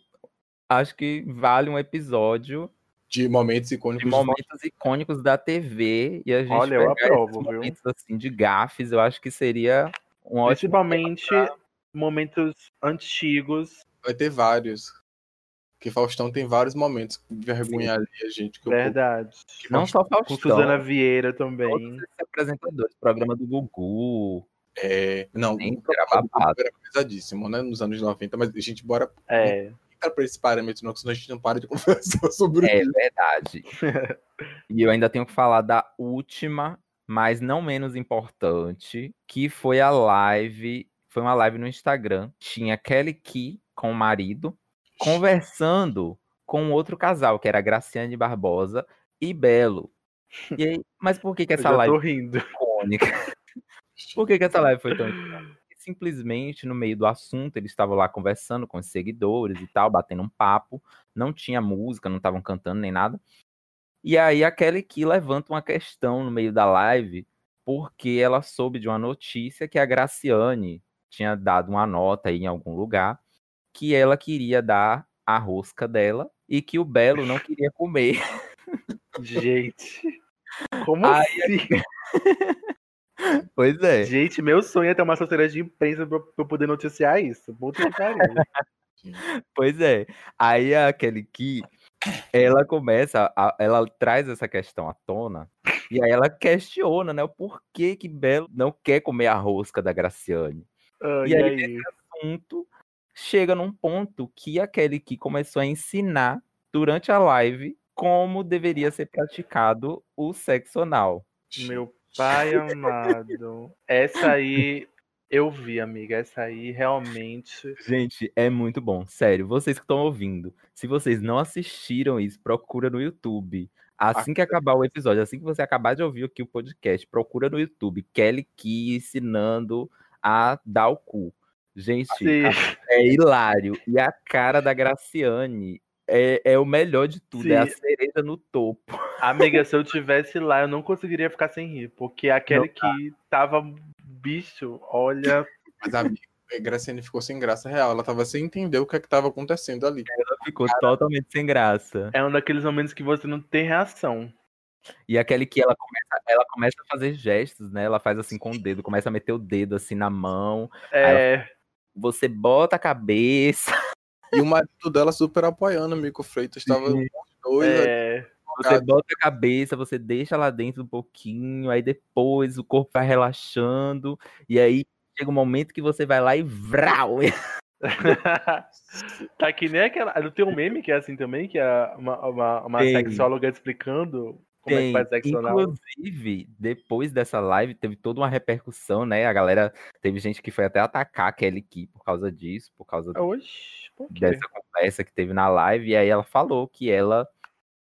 S1: Acho que vale um episódio
S3: De momentos
S1: de
S3: icônicos.
S1: momentos icônicos da TV. E a gente
S2: Olha, eu
S1: pegar
S2: aprovo, viu?
S1: momentos assim de gafes, eu acho que seria um ótimo.
S2: Principalmente momentos antigos.
S3: Vai ter vários. Porque Faustão tem vários momentos que vergonharia a gente. Que
S2: Verdade.
S1: Não só
S2: Com
S1: Faustão,
S2: Suzana Vieira também.
S1: esses apresentadores. Programa do Gugu.
S3: É, não,
S1: Nem
S3: o programa
S1: era
S3: do
S1: babado.
S3: Gugu era pesadíssimo, né? Nos anos 90, mas a gente bora
S2: É.
S3: pra esse parâmetro, não, senão a gente não para de conversar (laughs) sobre
S1: É
S3: isso.
S1: verdade. (laughs) e eu ainda tenho que falar da última, mas não menos importante, que foi a live. Foi uma live no Instagram. Tinha Kelly Key com o marido conversando com outro casal, que era Graciane Barbosa e Belo. E aí, mas por que, que essa live
S2: tô rindo.
S1: icônica? (laughs) Por que, que essa live foi tão icônica? Simplesmente no meio do assunto, eles estavam lá conversando com os seguidores e tal, batendo um papo. Não tinha música, não estavam cantando nem nada. E aí a Kelly Key levanta uma questão no meio da live, porque ela soube de uma notícia que a Graciane tinha dado uma nota aí em algum lugar, que ela queria dar a rosca dela e que o Belo não queria comer.
S2: Gente. Como
S1: Ai,
S2: assim? (laughs)
S1: Pois é.
S2: Gente, meu sonho é ter uma assessoria de imprensa pra eu poder noticiar isso. Puta que. (laughs)
S1: Pois é. Aí a Kelly Key, ela começa, a- ela traz essa questão à tona, e aí ela questiona, né, o porquê que Belo não quer comer a rosca da Graciane.
S2: Ah,
S1: E
S2: e
S1: aí,
S2: aí?
S1: Ponto, chega num ponto que a Kelly Key começou a ensinar durante a live como deveria ser praticado o sexo anal.
S2: Meu pai amado. Essa aí eu vi, amiga. Essa aí realmente.
S1: Gente, é muito bom, sério. Vocês que estão ouvindo, se vocês não assistiram isso, procura no YouTube. Assim que acabar o episódio, assim que você acabar de ouvir aqui o podcast, procura no YouTube Kelly Key ensinando a dar o cu. Gente,
S2: Sim.
S1: é hilário. E a cara da Graciane é, é o melhor de tudo, é a
S2: Sim.
S1: cereja no topo.
S2: Amiga, se eu (laughs) tivesse lá, eu não conseguiria ficar sem rir. Porque aquele que tava bicho, olha.
S3: Mas a amiga, a Graciane ficou sem graça real. Ela tava sem entender o que é que tava acontecendo ali.
S1: Ela ficou totalmente sem graça.
S2: É um daqueles momentos que você não tem reação.
S1: E aquele que ela começa, ela começa a fazer gestos, né? Ela faz assim com o dedo, começa a meter o dedo assim na mão.
S2: É.
S1: Você bota a cabeça,
S3: E o marido dela super apoiando, o Mico Freitas. Tava
S1: Sim.
S3: dois
S2: é...
S1: você bota a cabeça, você deixa lá dentro um pouquinho, aí depois o corpo vai relaxando, e aí chega um momento que você vai lá e vrau! (laughs)
S2: tá que nem aquela. Não tem um meme que é assim também, que é uma, uma, uma sexóloga explicando como é
S1: Tem.
S2: que faz sexo anal.
S1: Inclusive, depois dessa live, teve toda uma repercussão, né? A galera, teve gente que foi até atacar a Kelly Key por causa disso, por causa
S2: Oxi, por
S1: dessa conversa que teve na live, e aí ela falou que ela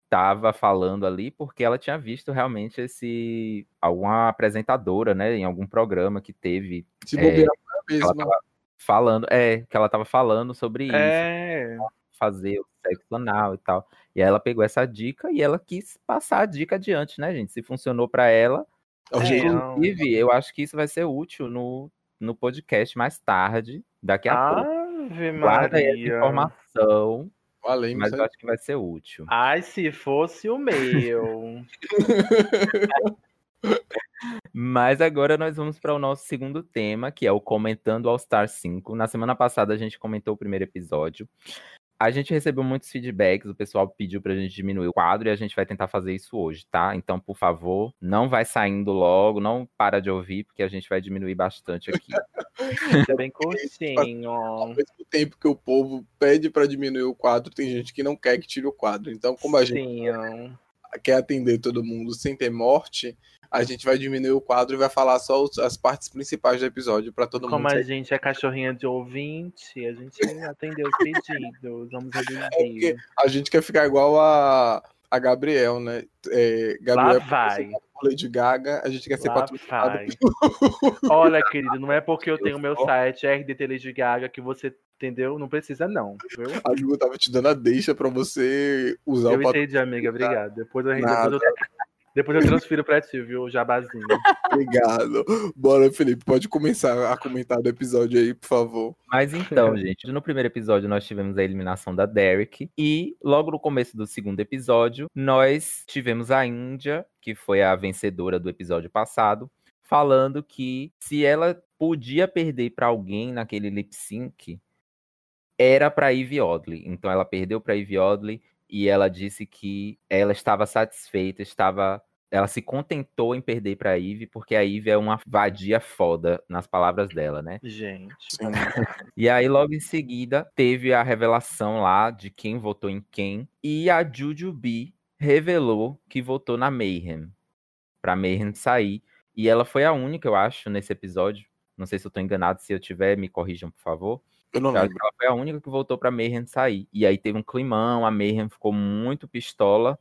S1: estava falando ali porque ela tinha visto realmente esse alguma apresentadora, né, em algum programa que teve
S3: Se
S1: É,
S3: bobear
S1: tava falando, é, que ela tava falando sobre isso,
S2: É.
S1: fazer o sexo anal e tal. E aí ela pegou essa dica e ela quis passar a dica adiante, né, gente? Se funcionou pra ela,
S3: É
S2: É,
S1: inclusive, eu acho que isso vai ser útil no no podcast mais tarde, daqui a pouco.
S2: Ave
S1: Guarda aí essa
S2: Maria.
S1: informação, mas
S3: mas
S1: eu acho que vai ser útil.
S2: Ai, se fosse o meu. (laughs)
S1: Mas agora nós vamos para o nosso segundo tema, que é o Comentando All Star 5. Na semana passada a gente comentou o primeiro episódio. A gente recebeu muitos feedbacks, o pessoal pediu pra gente diminuir o quadro e a gente vai tentar fazer isso hoje, tá? Então, por favor, não vai saindo logo, não para de ouvir, porque a gente vai diminuir bastante aqui. (laughs)
S2: É bem curtinho.
S3: ao mesmo tempo que o povo pede pra diminuir o quadro, tem gente que não quer que tire o quadro. Então, como a gente
S2: Sim.
S3: quer atender todo mundo sem ter morte, a gente vai diminuir o quadro e vai falar só os- as partes principais do episódio pra todo
S2: Como
S3: mundo.
S2: a gente é cachorrinha de ouvinte, a gente (laughs) atendeu os pedidos. Vamos
S3: É
S2: reduzir.
S3: a gente quer ficar igual a, a Gabriel, né? É,
S2: Lá
S3: Gabriel
S2: vai.
S3: Lady Gaga, a gente quer ser
S2: Lá
S3: patrocinado.
S2: vai. (laughs) Olha, querido, não é porque eu tenho meu site RDT Lady Gaga que você, entendeu? Não precisa não, viu?
S3: A Ju tava te dando a deixa pra você usar
S2: Eu
S3: o patrocínio.
S2: entendi, amiga, obrigado. Depois eu, depois eu, depois eu transfiro pra ti, viu, Jabazinho. (laughs)
S3: Obrigado. Bora, Felipe, pode começar a comentar do episódio aí, por favor.
S1: Mas então, gente, no primeiro episódio nós tivemos a eliminação da Derek e logo no começo do segundo episódio nós tivemos a Índia, que foi a vencedora do episódio passado, falando que se ela podia perder pra alguém naquele lip sync, era pra Ivy Oddly. Então ela perdeu pra Ivy Oddly e ela disse que ela estava satisfeita, estava ela se contentou em perder pra Ivy porque a Ivy é uma vadia foda nas palavras dela, né?
S2: Gente.
S1: E aí, logo em seguida, teve a revelação lá de quem votou em quem. E a Jujubee revelou que votou na Mayhem. Pra Mayhem sair. E ela foi a única, eu acho, nesse episódio. Não sei se eu tô enganado. Se eu tiver, me corrijam, por favor.
S3: Eu não
S1: Eu
S3: lembro.
S1: que ela foi a única que votou pra Mayhem sair. E aí teve um climão. A Mayhem ficou muito pistola.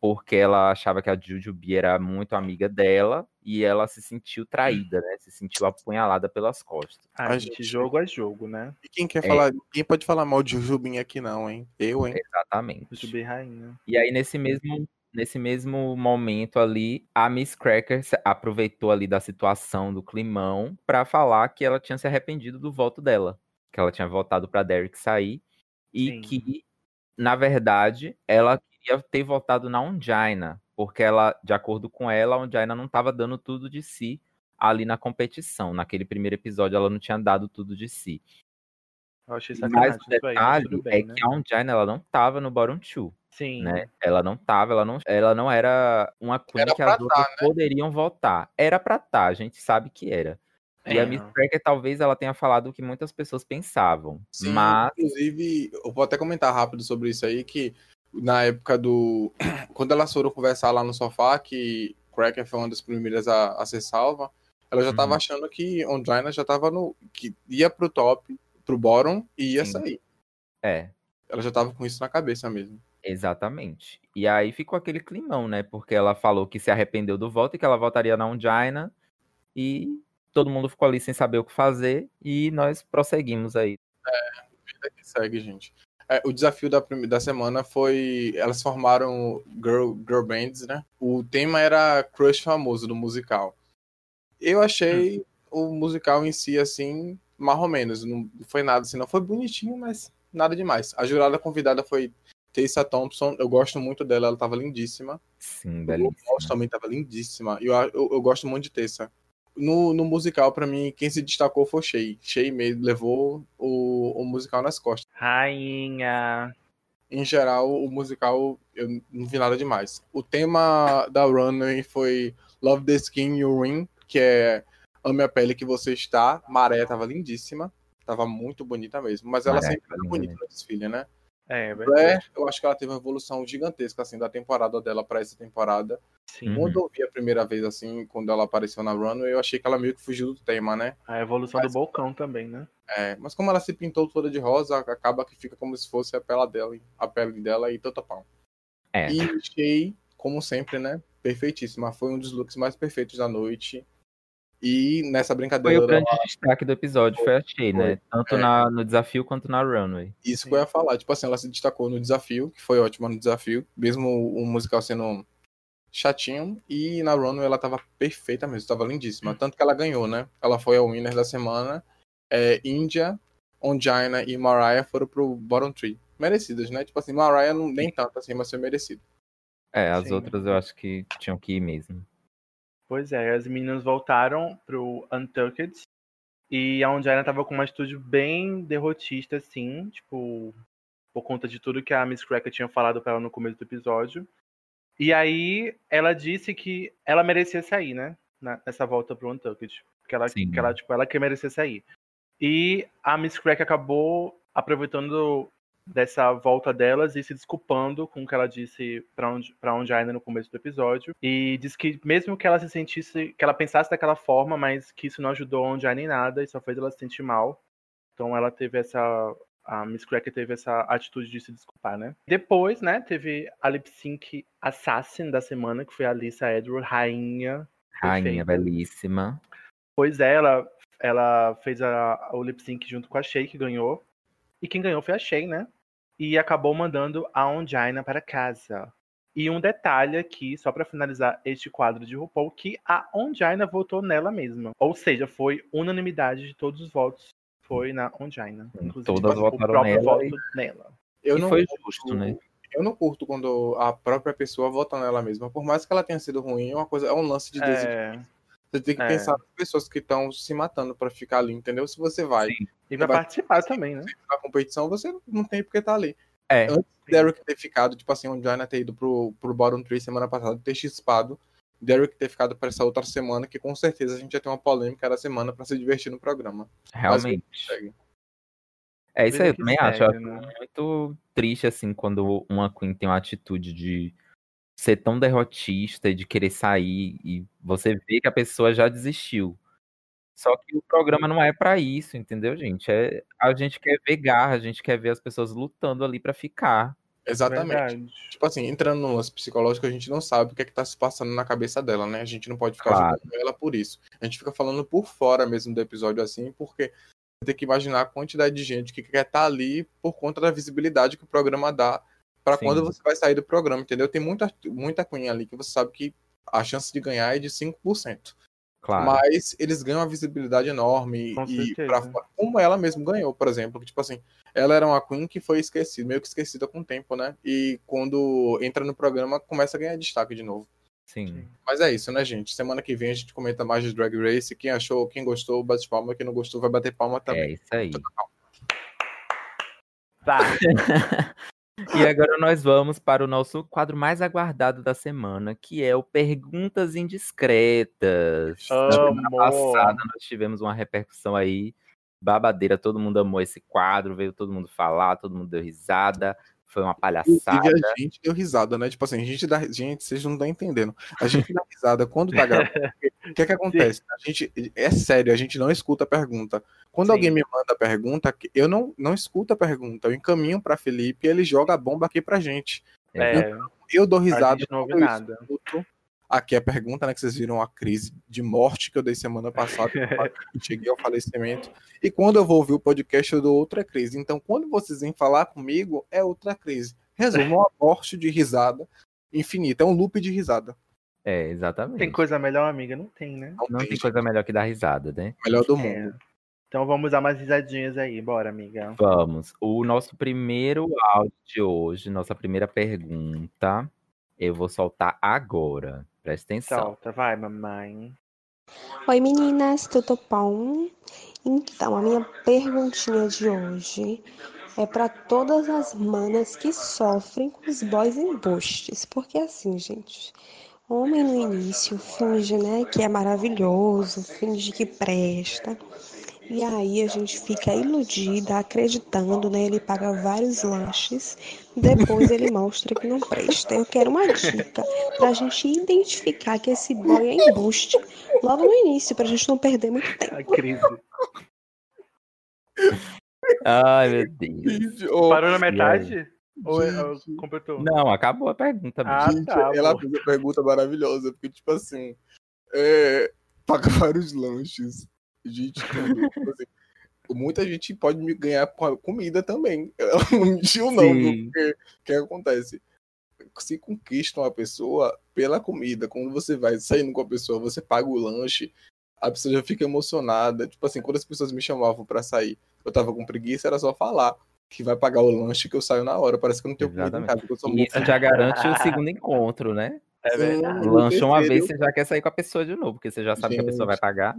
S1: Porque ela achava que a Jujubee era muito amiga dela. E ela se sentiu traída, né? Se sentiu apunhalada pelas costas.
S2: a
S3: Ai,
S2: gente,
S3: gente.
S2: jogo é jogo, né?
S3: E quem quer
S1: É.
S3: falar, ninguém pode falar mal de Jujubim aqui não, hein? Eu, hein?
S1: Exatamente.
S2: Jubi Rainha.
S1: E aí, nesse mesmo, nesse mesmo momento ali, a Miss Cracker aproveitou ali da situação do climão pra falar que ela tinha se arrependido do voto dela. Que ela tinha votado pra Derek sair. E
S2: Sim.
S1: que, na verdade, ela queria ter votado na Ongina. Porque ela, de acordo com ela, a Ongina não estava dando tudo de si ali na competição. Naquele primeiro episódio, ela não tinha dado tudo de si.
S2: Eu achei
S1: Mas o
S2: isso aí,
S1: detalhe
S2: tudo
S1: é
S2: bem, né?
S1: que a Ongina, ela não estava no bottom two
S2: Sim.
S1: né? Ela não tava, ela não, ela não era uma queen
S3: Era
S1: que as outras
S3: tá,
S1: poderiam votar. Era pra tá, a gente sabe que era. E
S2: É.
S1: a Miss Cracker talvez ela tenha falado o que muitas pessoas pensavam.
S3: Sim,
S1: mas
S3: inclusive, eu vou até comentar rápido sobre isso aí, que na época do. (clears throat) Quando elas foram conversar lá no sofá, que Cracker foi uma das primeiras a, a ser salva, ela já tava
S1: Uhum.
S3: achando que Ongina já tava no. que ia pro top, pro bottom e ia
S1: Sim.
S3: sair.
S1: é,
S3: Ela já tava com isso na cabeça mesmo.
S1: exatamente. E aí ficou aquele climão, né? Porque ela falou que se arrependeu do voto e que ela votaria na Ongina. E todo mundo ficou ali sem saber o que fazer. E nós prosseguimos aí.
S3: Vida que segue, gente. É, o desafio da, da semana foi. Elas formaram girl, girl bands, né? O tema era Crush Famoso do musical. Eu achei o musical em si, assim, mais ou menos. Não foi nada assim, não foi bonitinho, mas nada demais. A jurada convidada foi Tessa Thompson. Eu gosto muito dela, ela tava lindíssima.
S1: Sim,
S3: O
S1: belíssimo.
S3: Lost também tava lindíssima. Eu, eu, eu gosto muito de Tessa. No, no musical, pra mim, quem se destacou foi Shea. Shea mesmo levou o, o musical nas costas
S2: Rainha.
S3: em geral, o musical eu não vi nada demais. O tema da Runway foi Love the Skin You Ring, que é Ame a Pele que Você Está. Maré tava lindíssima, tava muito bonita mesmo. Mas ela
S1: Maré
S3: sempre
S1: linda
S3: bonita no desfile, né?
S2: É, é
S3: Blair,
S2: verdade.
S3: eu acho que ela teve uma evolução gigantesca, assim, da temporada dela pra essa temporada.
S2: Sim.
S3: Quando eu vi a primeira vez, assim, quando ela apareceu na Runway, eu achei que ela meio que fugiu do tema, né?
S2: A evolução
S3: Mas-
S2: do Bocão também, né?
S3: É, mas como ela se pintou toda de rosa, acaba que fica como se fosse a pele dela, a pele dela e tota pau.
S1: É.
S3: E Shea, como sempre, né? Perfeitíssima. Foi um dos looks mais perfeitos da noite. E nessa
S1: Foi
S3: brincadeira,
S1: o grande destaque do episódio, foi a Shea, né? Tanto
S3: É.
S1: na, no desafio quanto na runway.
S3: isso que eu ia falar. Tipo assim, ela se destacou no desafio, que foi ótima no desafio, mesmo o musical sendo chatinho. E na Runway ela tava perfeita mesmo, tava lindíssima. Tanto que ela ganhou, né? Ela foi a winner da semana. É, Índia, Ongina e Mariah foram pro bottom three. Merecidas, né? Tipo assim, Mariah não, nem tanto assim, mas foi merecido.
S1: É, as
S2: Sim.
S1: outras eu acho que tinham que ir mesmo.
S2: Pois é, as meninas voltaram pro Untucked e a Ongina tava com uma atitude bem derrotista, assim, tipo, por conta de tudo que a Miss Cracker tinha falado pra ela no começo do episódio. E aí ela disse que ela merecia sair, né? Nessa volta pro Untucked. Que ela,
S1: Sim.
S2: que ela, tipo, ela que merecia sair. E a Miss Cracker acabou aproveitando dessa volta delas e se desculpando com o que ela disse pra onde pra Ongina no começo do episódio. E disse que mesmo que ela se sentisse, que ela pensasse daquela forma, mas que isso não ajudou a Ongina em nada e só fez ela se sentir mal. Então ela teve essa. A Miss Cracker teve essa atitude de se desculpar, né? Depois, né, teve a lip sync assassin da semana, que foi a Lisa Edward, rainha.
S1: Rainha
S2: Perfeita.
S1: belíssima.
S2: Pois é, ela, ela fez a, o lip sync junto com a Shay, que ganhou. E quem ganhou foi a Shay, né? E acabou mandando a Ongina para casa. E um detalhe aqui, só pra finalizar este quadro de RuPaul, que a Ongina votou nela mesma. Ou seja, foi unanimidade de todos os votos. Foi na Ongina. Inclusive,
S1: Todas
S2: o
S1: votaram
S2: próprio
S1: nela
S2: voto
S1: e-
S2: nela.
S3: Eu
S1: e
S3: não
S1: foi
S3: curto-
S1: justo, né?
S3: Eu não curto quando a própria pessoa vota nela mesma. Por mais que ela tenha sido ruim, é uma coisa, é um lance de.
S2: É,
S3: Você tem que
S2: é.
S3: pensar nas pessoas que estão se matando pra ficar ali, entendeu? Se você vai
S1: Sim.
S2: e vai
S3: Vai-
S2: participar também, né?
S3: na competição, você não tem porque tá ali.
S1: É,
S3: Antes Derek ter ficado, tipo assim, o Diana ter ido pro, pro bottom 3 semana passada, ter chispado, Derek ter ficado pra essa outra semana, que com certeza a gente ia ter uma polêmica da semana pra se divertir no programa.
S1: realmente. É isso aí, eu também acho.
S2: segue,
S1: acho
S2: né?
S1: muito triste, assim, quando uma Queen tem uma atitude de ser tão derrotista e de querer sair e você vê que a pessoa já desistiu. Só que o programa não é pra isso, entendeu, gente? É, a gente quer ver garra, a gente quer ver as pessoas lutando ali pra ficar.
S3: Exatamente.
S2: Verdade.
S3: Tipo assim, entrando no lance psicológico, a gente não sabe o que é que tá se passando na cabeça dela, né? A gente não pode ficar
S1: Claro.
S3: julgando ela por isso. A gente fica falando por fora mesmo do episódio assim, porque você tem que imaginar a quantidade de gente que quer estar ali por conta da visibilidade que o programa dá pra
S1: Sim.
S3: quando você vai sair do programa, entendeu? Tem muita, muita Queen ali que você sabe que a chance de ganhar é de 5%.
S1: Claro.
S3: Mas eles ganham uma visibilidade enorme
S2: Com
S3: e pra como ela mesmo ganhou, por exemplo, que tipo assim, ela era uma queen que foi esquecida, meio que esquecida com o tempo, né? E quando entra no programa começa a ganhar destaque de novo.
S1: Sim.
S3: Mas é isso, né, gente? Semana que vem a gente comenta mais de Drag Race. Quem achou, quem gostou, bate palma. Quem não gostou, vai bater palma também.
S1: É isso aí.
S2: Tá. (laughs)
S1: E agora nós vamos para o nosso quadro mais aguardado da semana, que é o Perguntas Indiscretas. Na semana passada nós tivemos uma repercussão aí babadeira, todo mundo amou esse quadro, veio todo mundo falar, todo mundo deu risada, foi uma palhaçada.
S3: Inclusive, a gente deu risada, né? Tipo assim, a gente dá. Gente, vocês não estão entendendo. A gente dá risada quando tá gravando. (laughs) O que é que acontece? A gente. É sério, a gente não escuta a pergunta. Quando
S2: Sim.
S3: alguém me manda a pergunta, eu não, não escuto a pergunta. Eu encaminho pra Felipe e ele joga a bomba aqui pra gente.
S2: É,
S3: Eu dou
S2: a
S3: risada.
S2: gente não ouve nada.
S3: escuto. Aqui a pergunta, né? Que vocês viram a crise de morte que eu dei semana passada. (laughs) eu cheguei ao falecimento. E quando eu vou ouvir o podcast, eu dou outra crise. Então, quando vocês vêm falar comigo, é outra crise. Resumo, uma morte de risada infinita. É um loop de risada.
S1: É, exatamente.
S2: Tem coisa melhor, amiga? Não tem, né?
S3: Não,
S1: Não tem
S3: tem
S1: coisa melhor que dar risada, né?
S3: melhor do
S2: É.
S3: mundo.
S2: Então vamos dar umas risadinhas aí, bora, amiga.
S1: Vamos. O nosso primeiro áudio de hoje, nossa primeira pergunta, eu vou soltar agora. Presta atenção.
S2: Solta, vai, mamãe.
S4: Oi meninas, tudo bom? Então, a minha perguntinha de hoje é para todas as manas que sofrem com os boys embustes. Porque assim, gente, homem no início finge, né, que é maravilhoso, finge que presta. E aí a gente fica iludida, acreditando, né? Ele paga vários lanches, depois ele mostra que não presta. Eu quero uma dica pra gente identificar que esse boy é embuste logo no início, pra gente não perder muito (laughs) tempo.
S2: A crise.
S1: Ai, meu Deus.
S2: Parou na metade? Ou,
S3: Gente.
S2: ou completou?
S1: Não, acabou a pergunta.
S2: Ah,
S1: bicho.
S3: gente,
S2: tá,
S3: ela fez a pergunta maravilhosa, porque, tipo assim, é, paga (laughs) vários lanches. Gente, (laughs) tipo assim, muita gente pode me ganhar comida também. (laughs) Ela não mentiu, não, o que acontece? se conquista uma pessoa pela comida. Quando você vai saindo com a pessoa, você paga o lanche, a pessoa já fica emocionada. Tipo assim, quando as pessoas me chamavam para sair, eu tava com preguiça, era só falar que vai pagar o lanche que eu saio na hora. Parece que eu não tenho comida em casa.
S1: E isso já garante o segundo encontro, né? (laughs)
S2: É verdade.
S1: Lancha uma vez, você já quer sair com a pessoa de novo, porque você já sabe Gente, que a pessoa vai pagar.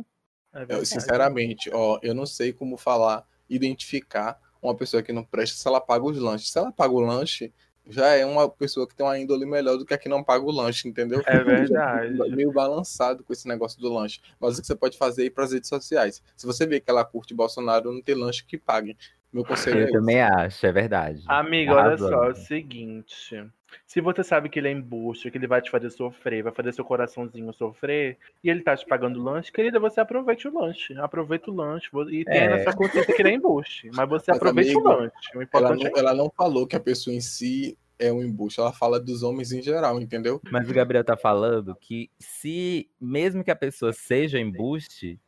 S2: É
S3: eu, sinceramente, ó, eu não sei como falar, identificar uma pessoa que não presta se ela paga os lanches. Se ela paga o lanche, já é uma pessoa que tem uma índole melhor do que a que não paga o lanche, entendeu?
S2: É verdade. (laughs)
S3: Meio balançado com esse negócio do lanche. Mas o que você pode fazer é ir para as redes sociais. Se você vê que ela curte Bolsonaro, não tem lanche que pague. Meu conselho
S1: Eu
S3: é
S1: também acho, é verdade.
S2: Amigo, olha só, é o seguinte. Se você sabe que ele é embuste, que ele vai te fazer sofrer, vai fazer seu coraçãozinho sofrer, e ele tá te pagando lanche, querida, você aproveite o lanche. Aproveita o lanche e tenha é. na sua consciência que ele é embuste. Mas você mas, aproveite amigo, o lanche. O
S3: ela, não, é ela não falou que a pessoa em si é um embuste, ela fala dos homens em geral, entendeu?
S1: Mas o Gabriel tá falando que se, mesmo que a pessoa seja embuste,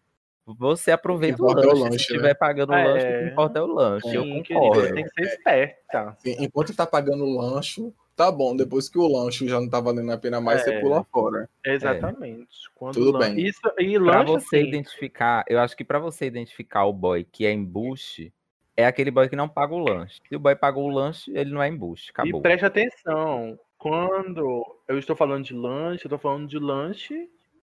S1: você aproveita o lanche. o lanche. Se estiver né? pagando o lanche, o que importa é o lanche. Sim, eu concordo.
S2: Querida, tem que ser esperta.
S3: Sim, enquanto tá pagando o lanche, tá bom. Depois que o lanche já não tá valendo a pena mais, é. você pula fora.
S2: Exatamente.
S3: É. Tudo bem.
S2: Isso, e
S1: pra
S2: lanche,
S1: você
S2: assim...
S1: identificar, eu acho que para você identificar o boy que é embuste, é aquele boy que não paga o lanche. Se o boy pagou o lanche, ele não é embuste. Acabou.
S2: E preste atenção. Quando eu estou falando de lanche, eu estou falando de lanche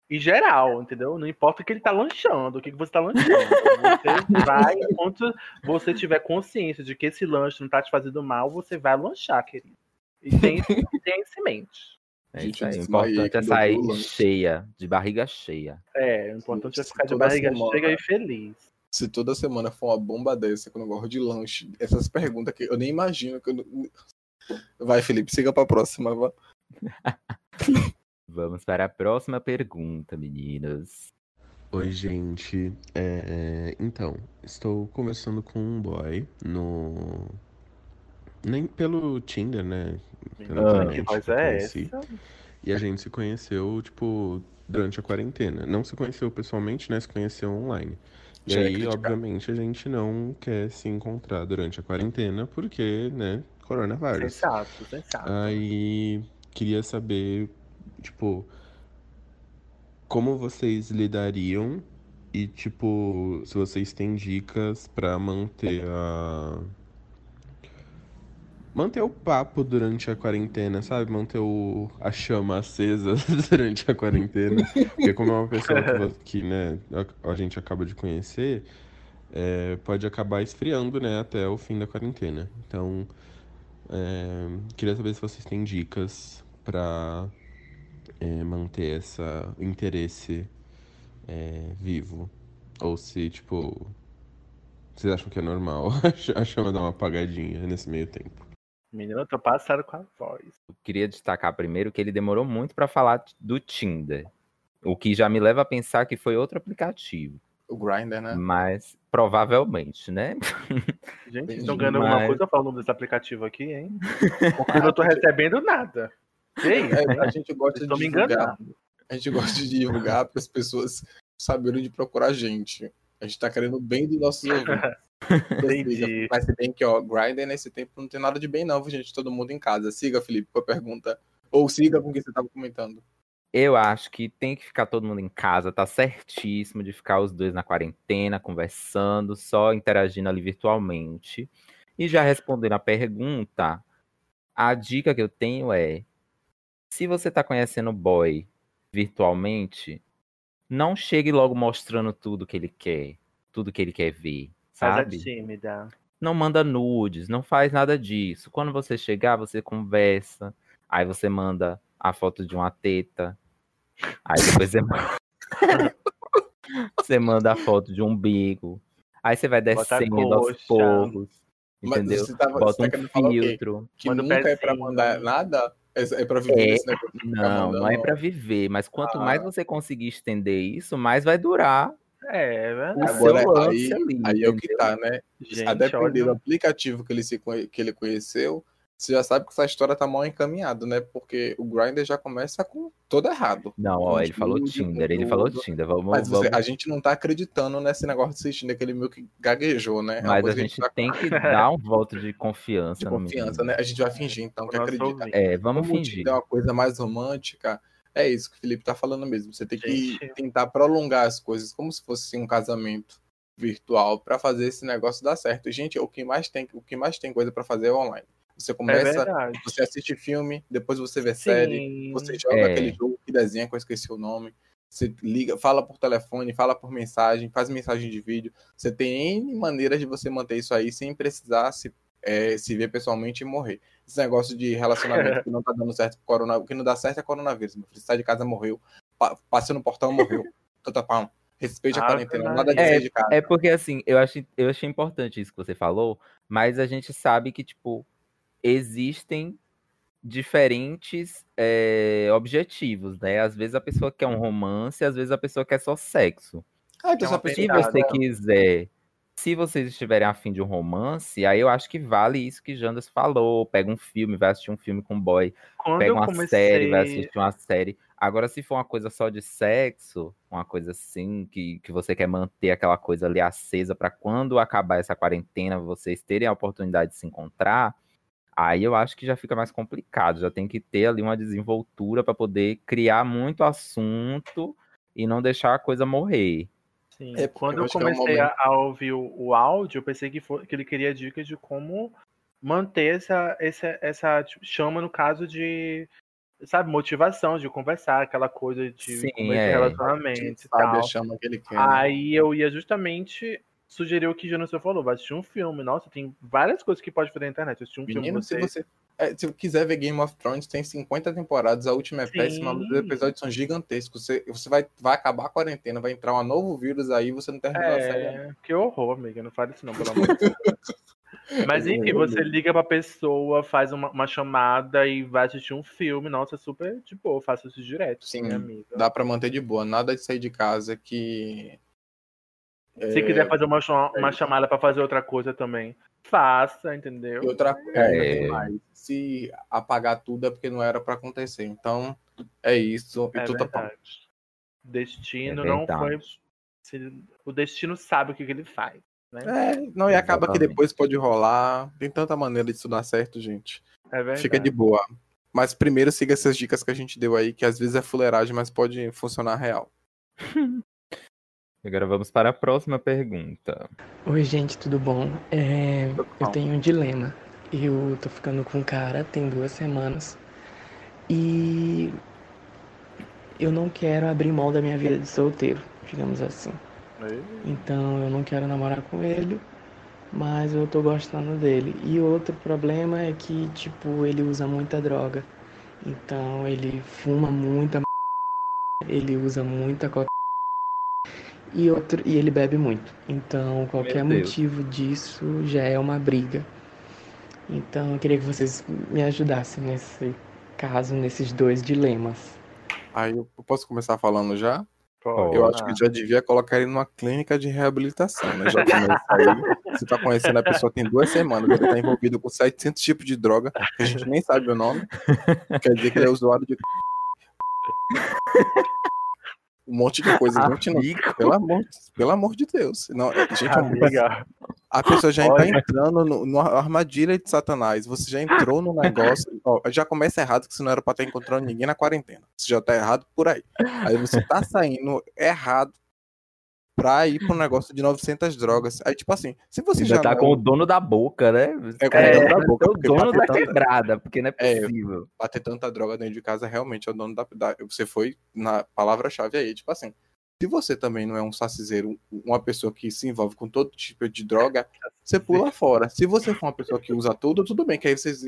S2: em geral, entendeu? Não importa o que ele tá lanchando, o que, que você tá lanchando. Você (laughs) vai, enquanto você tiver consciência de que esse lanche não tá te fazendo mal, você vai lanchar, querido. E tem, (laughs) tem isso em mente.
S1: É isso aí. O importante é sair cheia, de barriga cheia.
S2: É, o importante é ficar de barriga semana, cheia e feliz.
S3: Se toda semana for uma bomba dessa, com o negócio de lanche, essas perguntas que eu nem imagino que eu... Vai, Felipe, siga pra próxima. (laughs)
S1: Vamos para a próxima pergunta, meninas.
S5: Oi, gente. É, então, estou conversando com um boy no. Nem pelo Tinder, né?
S2: Pela ah, que voz é essa?
S5: E a gente se conheceu, tipo, durante a quarentena. Não se conheceu pessoalmente, né? Se conheceu online. E aí, obviamente, a gente não quer se encontrar durante a quarentena, porque, né, coronavírus.
S2: Sensato, sensato.
S5: Aí, queria saber tipo, como vocês lidariam e, tipo, se vocês têm dicas para manter a. Manter o papo durante a quarentena, sabe? Manter o... a chama acesa (laughs) durante a quarentena. Porque como é uma pessoa que, que né, a, a gente acaba de conhecer, é, pode acabar esfriando, né, até o fim da quarentena. Então, é, queria saber se vocês têm dicas para é, manter essa interesse é, vivo. Ou se, tipo, vocês acham que é normal (laughs) a chama dar uma apagadinha nesse meio tempo.
S2: Menina, eu tô passando com a voz.
S1: Eu queria destacar primeiro que ele demorou muito para falar do Tinder. O que já me leva a pensar que foi outro aplicativo.
S3: O Grindr, né?
S1: Mas provavelmente, né?
S2: Gente, estão ganhando Mas... alguma coisa falando desse aplicativo aqui, hein? Porque eu não tô (laughs) recebendo nada.
S3: Isso, é, a gente gosta de divulgar. A gente gosta de divulgar para as pessoas saberem onde procurar a gente. A gente tá querendo bem dos nossos ouvintes. (laughs)
S2: Entendi.
S3: Mas se bem que, ó, Grindr nesse tempo não tem nada de bem, não, gente. Todo mundo em casa. Siga, Felipe, com a pergunta. Ou siga com o que você estava comentando.
S1: Eu acho que tem que ficar todo mundo em casa, tá certíssimo de ficar os dois na quarentena, conversando, só interagindo ali virtualmente. E já respondendo a pergunta, a dica que eu tenho é se você tá conhecendo o boy virtualmente, não chegue logo mostrando tudo que ele quer, tudo que ele quer ver, sabe?
S2: Faz tímida.
S1: Não manda nudes, não faz nada disso. Quando você chegar, você conversa, aí você manda a foto de uma teta, aí depois você manda, (laughs) você manda a foto de um umbigo, aí você vai descendo aos poucos, entendeu? Tava, Bota um filtro.
S3: Que, que nunca é pra mandar nada? É, é para viver é, isso, né?
S1: Não, não é para viver, mas quanto ah. mais você conseguir estender isso, mais vai durar.
S2: É, é
S3: verdade. Agora, aí, ali, aí é o que tá, né? Gente, a depender olha... do aplicativo que ele, se, que ele conheceu, você já sabe que essa história tá mal encaminhada, né? Porque o Grindr já começa com todo errado.
S1: Não, ó, ele falou Tinder, ele falou. Tinder. Vamos,
S3: Mas você-
S1: vamos-
S3: a gente não tá acreditando nesse negócio de assistir daquele meio que gaguejou, né? É
S1: mas a
S3: coisa que
S1: gente
S3: tá
S1: tem que (laughs) dar um voto de confiança.
S3: de confiança, né? A gente vai fingir, então, que acredita.
S1: É, vamos
S3: Como
S1: fingir.
S3: Tinder é uma coisa mais romântica, é isso que o Felipe tá falando mesmo. Você tem que
S2: Gente.
S3: tentar prolongar as coisas como se fosse um casamento virtual pra fazer esse negócio dar certo. E, gente, o que mais tem, o que mais tem coisa pra fazer é online. Você
S2: É
S3: começa,
S2: verdade.
S3: você assiste filme, depois você vê série,
S2: Sim.
S3: você joga
S1: É.
S3: aquele jogo que desenha, que eu esqueci o nome. Você liga, fala por telefone, fala por mensagem, faz mensagem de vídeo. Você tem N maneiras de você manter isso aí sem precisar se, é, se ver pessoalmente e morrer. Esse negócio de relacionamento (laughs) que não tá dando certo corona, o que não dá certo é coronavírus. Meu filho sai de casa, morreu. Pa passou no portão, morreu. Tota pau. Respeite a
S2: Ave
S3: quarentena,
S2: Maria.
S3: nada de sair de casa.
S1: É porque assim, eu achei, eu achei importante isso que você falou, mas a gente sabe que, tipo, existem diferentes é, objetivos, né? Às vezes a pessoa quer um romance, às vezes a pessoa quer só sexo.
S3: Ah, então
S2: É uma
S3: essa pessoa
S1: Se você quiser, se vocês estiverem afim de um romance, aí eu acho que vale isso que Jandas falou. Pega um filme, vai assistir um filme com boy.
S2: Quando
S1: Pega uma
S2: comecei...
S1: série, vai assistir uma série. Agora, se for uma coisa só de sexo, uma coisa assim, que, que você quer manter aquela coisa ali acesa para quando acabar essa quarentena, vocês terem a oportunidade de se encontrar, aí eu acho que já fica mais complicado. Já tem que ter ali uma desenvoltura para poder criar muito assunto e não deixar a coisa morrer.
S2: Sim.
S3: É,
S2: Quando
S3: eu
S2: eu
S3: que é um
S2: comecei a, ouvir o, o áudio, eu pensei que, for- que ele queria dicas de como manter essa, essa, essa tipo, chama no caso de, sabe, motivação, de conversar, aquela coisa de
S1: Sim, é.
S2: relacionamento
S3: sabe a chama que ele quer. né?
S2: Aí eu ia justamente sugerir o que Janus falou, vai assistir um filme. Nossa, tem várias coisas que pode fazer na internet. Assistir um
S3: Menino,
S2: filme
S3: se
S2: você...
S3: você. é, se quiser ver Game of Thrones, tem 50 temporadas, a última é
S2: Sim.
S3: péssima, os episódios são gigantescos. Você, você vai, vai acabar a quarentena, vai entrar um novo vírus aí, você não terminou a série.
S2: É, que horror, amiga. Não fale isso não, pelo amor de Deus. (laughs) Mas enfim, você liga pra pessoa, faz uma, uma chamada e vai assistir um filme. Nossa, super de boa, faço isso direto,
S3: Sim,
S2: minha amiga.
S3: Dá pra manter de boa, nada de sair de casa que.
S2: Se
S3: é,
S2: quiser fazer uma, uma chamada pra fazer outra coisa também, faça, entendeu?
S3: E outra coisa,
S1: É.
S3: mais, se apagar tudo é porque não era pra acontecer. Então, é isso. E
S2: É
S3: tu tá.
S2: Destino
S1: É
S2: não foi. O destino sabe o que, que ele faz. Né?
S3: É, não, e acaba que depois pode rolar. Tem tanta maneira disso dar certo, gente.
S2: É, verdade.
S3: Fica de boa. Mas primeiro siga essas dicas que a gente deu aí, que às vezes é fuleiragem, mas pode funcionar real. (laughs)
S1: Agora vamos para a próxima pergunta.
S6: Oi, gente, tudo bom? É,
S3: Tudo
S6: eu
S3: bom.
S6: tenho um dilema. Eu tô ficando com um cara tem duas semanas e eu não quero abrir mão da minha vida de solteiro, digamos assim. Então eu não quero namorar com ele, mas eu tô gostando dele. E outro problema é que, tipo, ele usa muita droga. Então ele fuma muita ele usa muita cocaína e outro e ele bebe muito. Então qualquer motivo disso já é uma briga. Então eu queria que vocês me ajudassem nesse caso, nesses dois dilemas.
S3: Aí eu posso começar falando já?
S2: Pode.
S3: Eu acho que já devia colocar ele numa clínica de reabilitação, né? Já começa aí. Você tá conhecendo a pessoa tem duas semanas, ele tá envolvido com 700 tipos de droga, que a gente nem sabe o nome. Quer dizer que ele é usuário de. Um monte de coisa. Gente, não, pelo, amor, pelo amor de Deus. Não, gente,
S2: Amiga,
S3: a pessoa já está entrando no, numa armadilha de Satanás. Você já entrou no negócio. ó, já começa errado que você não era pra estar encontrando ninguém na quarentena. Você já tá errado por aí. Aí você tá saindo errado pra ir pro negócio de 900 drogas. Aí, tipo assim, se você já
S1: tá
S3: não
S1: com o dono da boca, né?
S3: É, o
S1: É,
S3: dono da boca,
S1: é o dono
S3: pra
S1: da
S3: tanta-
S1: quebrada, porque não é
S3: É.
S1: possível.
S3: bater tanta droga dentro de casa, realmente é o dono da. da- você foi na palavra-chave aí, tipo assim. Se você também não é um saciseiro, uma pessoa que se envolve com todo tipo de droga, você pula fora. Se você for uma pessoa que usa tudo, tudo bem, que aí vocês.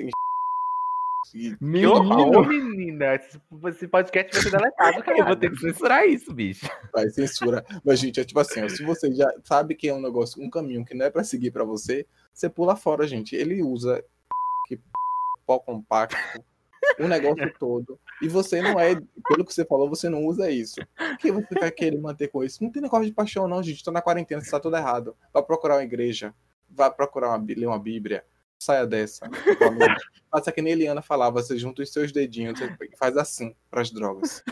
S2: Que horror, menina. Esse, podcast vai ser deletado, cara.
S1: Eu vou ter que censurar isso, bicho.
S3: Vai, censura. Mas, gente, é tipo assim, ó, se você já sabe que é um negócio, um caminho que não é pra seguir pra você, você pula fora, gente. Ele usa que pó compacto, o negócio (laughs) todo. E você não é, pelo que você falou, você não usa isso. O que você vai querer manter com isso? Não tem negócio de paixão, não, gente. Tô na quarentena, você tá tudo errado. Vai procurar uma igreja, vai procurar uma, ler uma Bíblia. Saia dessa. (laughs) Faça que nem Eliana falava, você junta os seus dedinhos e faz assim pras drogas.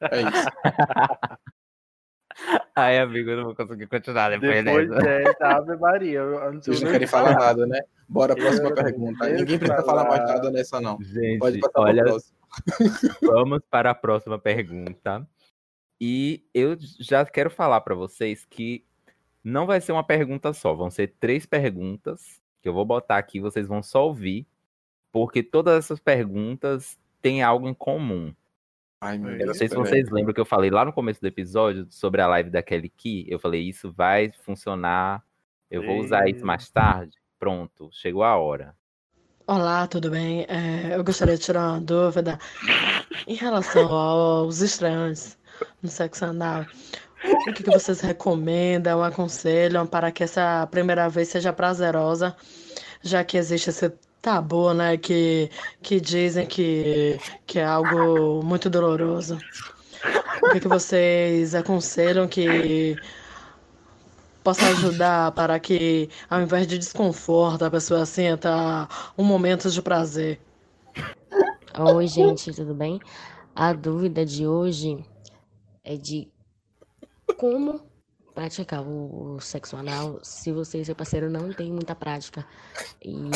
S3: É isso. (laughs)
S1: Ai, amigo, eu não vou conseguir continuar depois,
S2: Depois
S1: dessa.
S2: dessa, Ave Maria. eu- eu não
S3: Vocês não querem falar nada, né? Bora, próxima
S2: Eu-
S3: pergunta.
S2: eu
S3: Ninguém precisa
S2: falar.
S3: falar mais nada nessa, não.
S1: Gente,
S3: Pode passar
S1: olha,
S3: pra próxima. (laughs)
S1: vamos para a próxima pergunta. E eu já quero falar para vocês que não vai ser uma pergunta só, vão ser três perguntas que eu vou botar aqui, vocês vão só ouvir, porque todas essas perguntas têm algo em comum.
S3: Ai, meu
S1: Eu
S3: Deus.
S1: não sei se vocês lembram que eu falei lá no começo do episódio sobre a live da Kelly Key. Eu falei, isso vai funcionar. Eu vou usar isso mais tarde. Pronto, chegou a hora.
S7: Olá, tudo bem? É, eu gostaria de tirar uma dúvida em relação (laughs) aos estreantes no sexo anal. O que, que vocês recomendam, aconselham para que essa primeira vez seja prazerosa, já que existe esse tabu, né, que, que dizem que, que é algo muito doloroso. O que, que vocês aconselham que possa ajudar para que, ao invés de desconforto, a pessoa sinta um momento de prazer.
S8: Oi, gente, tudo bem? A dúvida de hoje é de como praticar o, sexo anal se você e seu parceiro não tem muita prática. E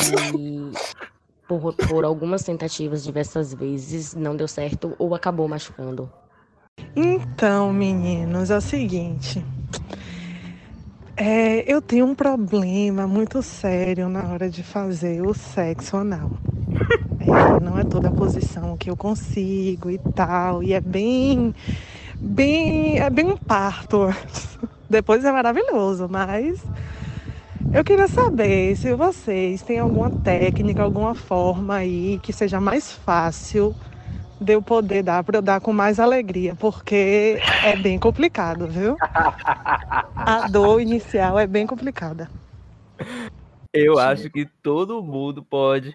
S8: por, por algumas tentativas diversas vezes não deu certo ou acabou machucando.
S9: Então, meninos, é o seguinte. É, eu tenho um problema muito sério na hora de fazer o sexo anal. É, não é toda a posição que eu consigo e tal. E é bem. Bem. é bem um parto. Depois é maravilhoso, mas. Eu queria saber se vocês têm alguma técnica, alguma forma aí que seja mais fácil de eu poder dar para eu dar com mais alegria, porque é bem complicado, viu? A dor inicial é bem complicada.
S1: Eu acho que todo mundo pode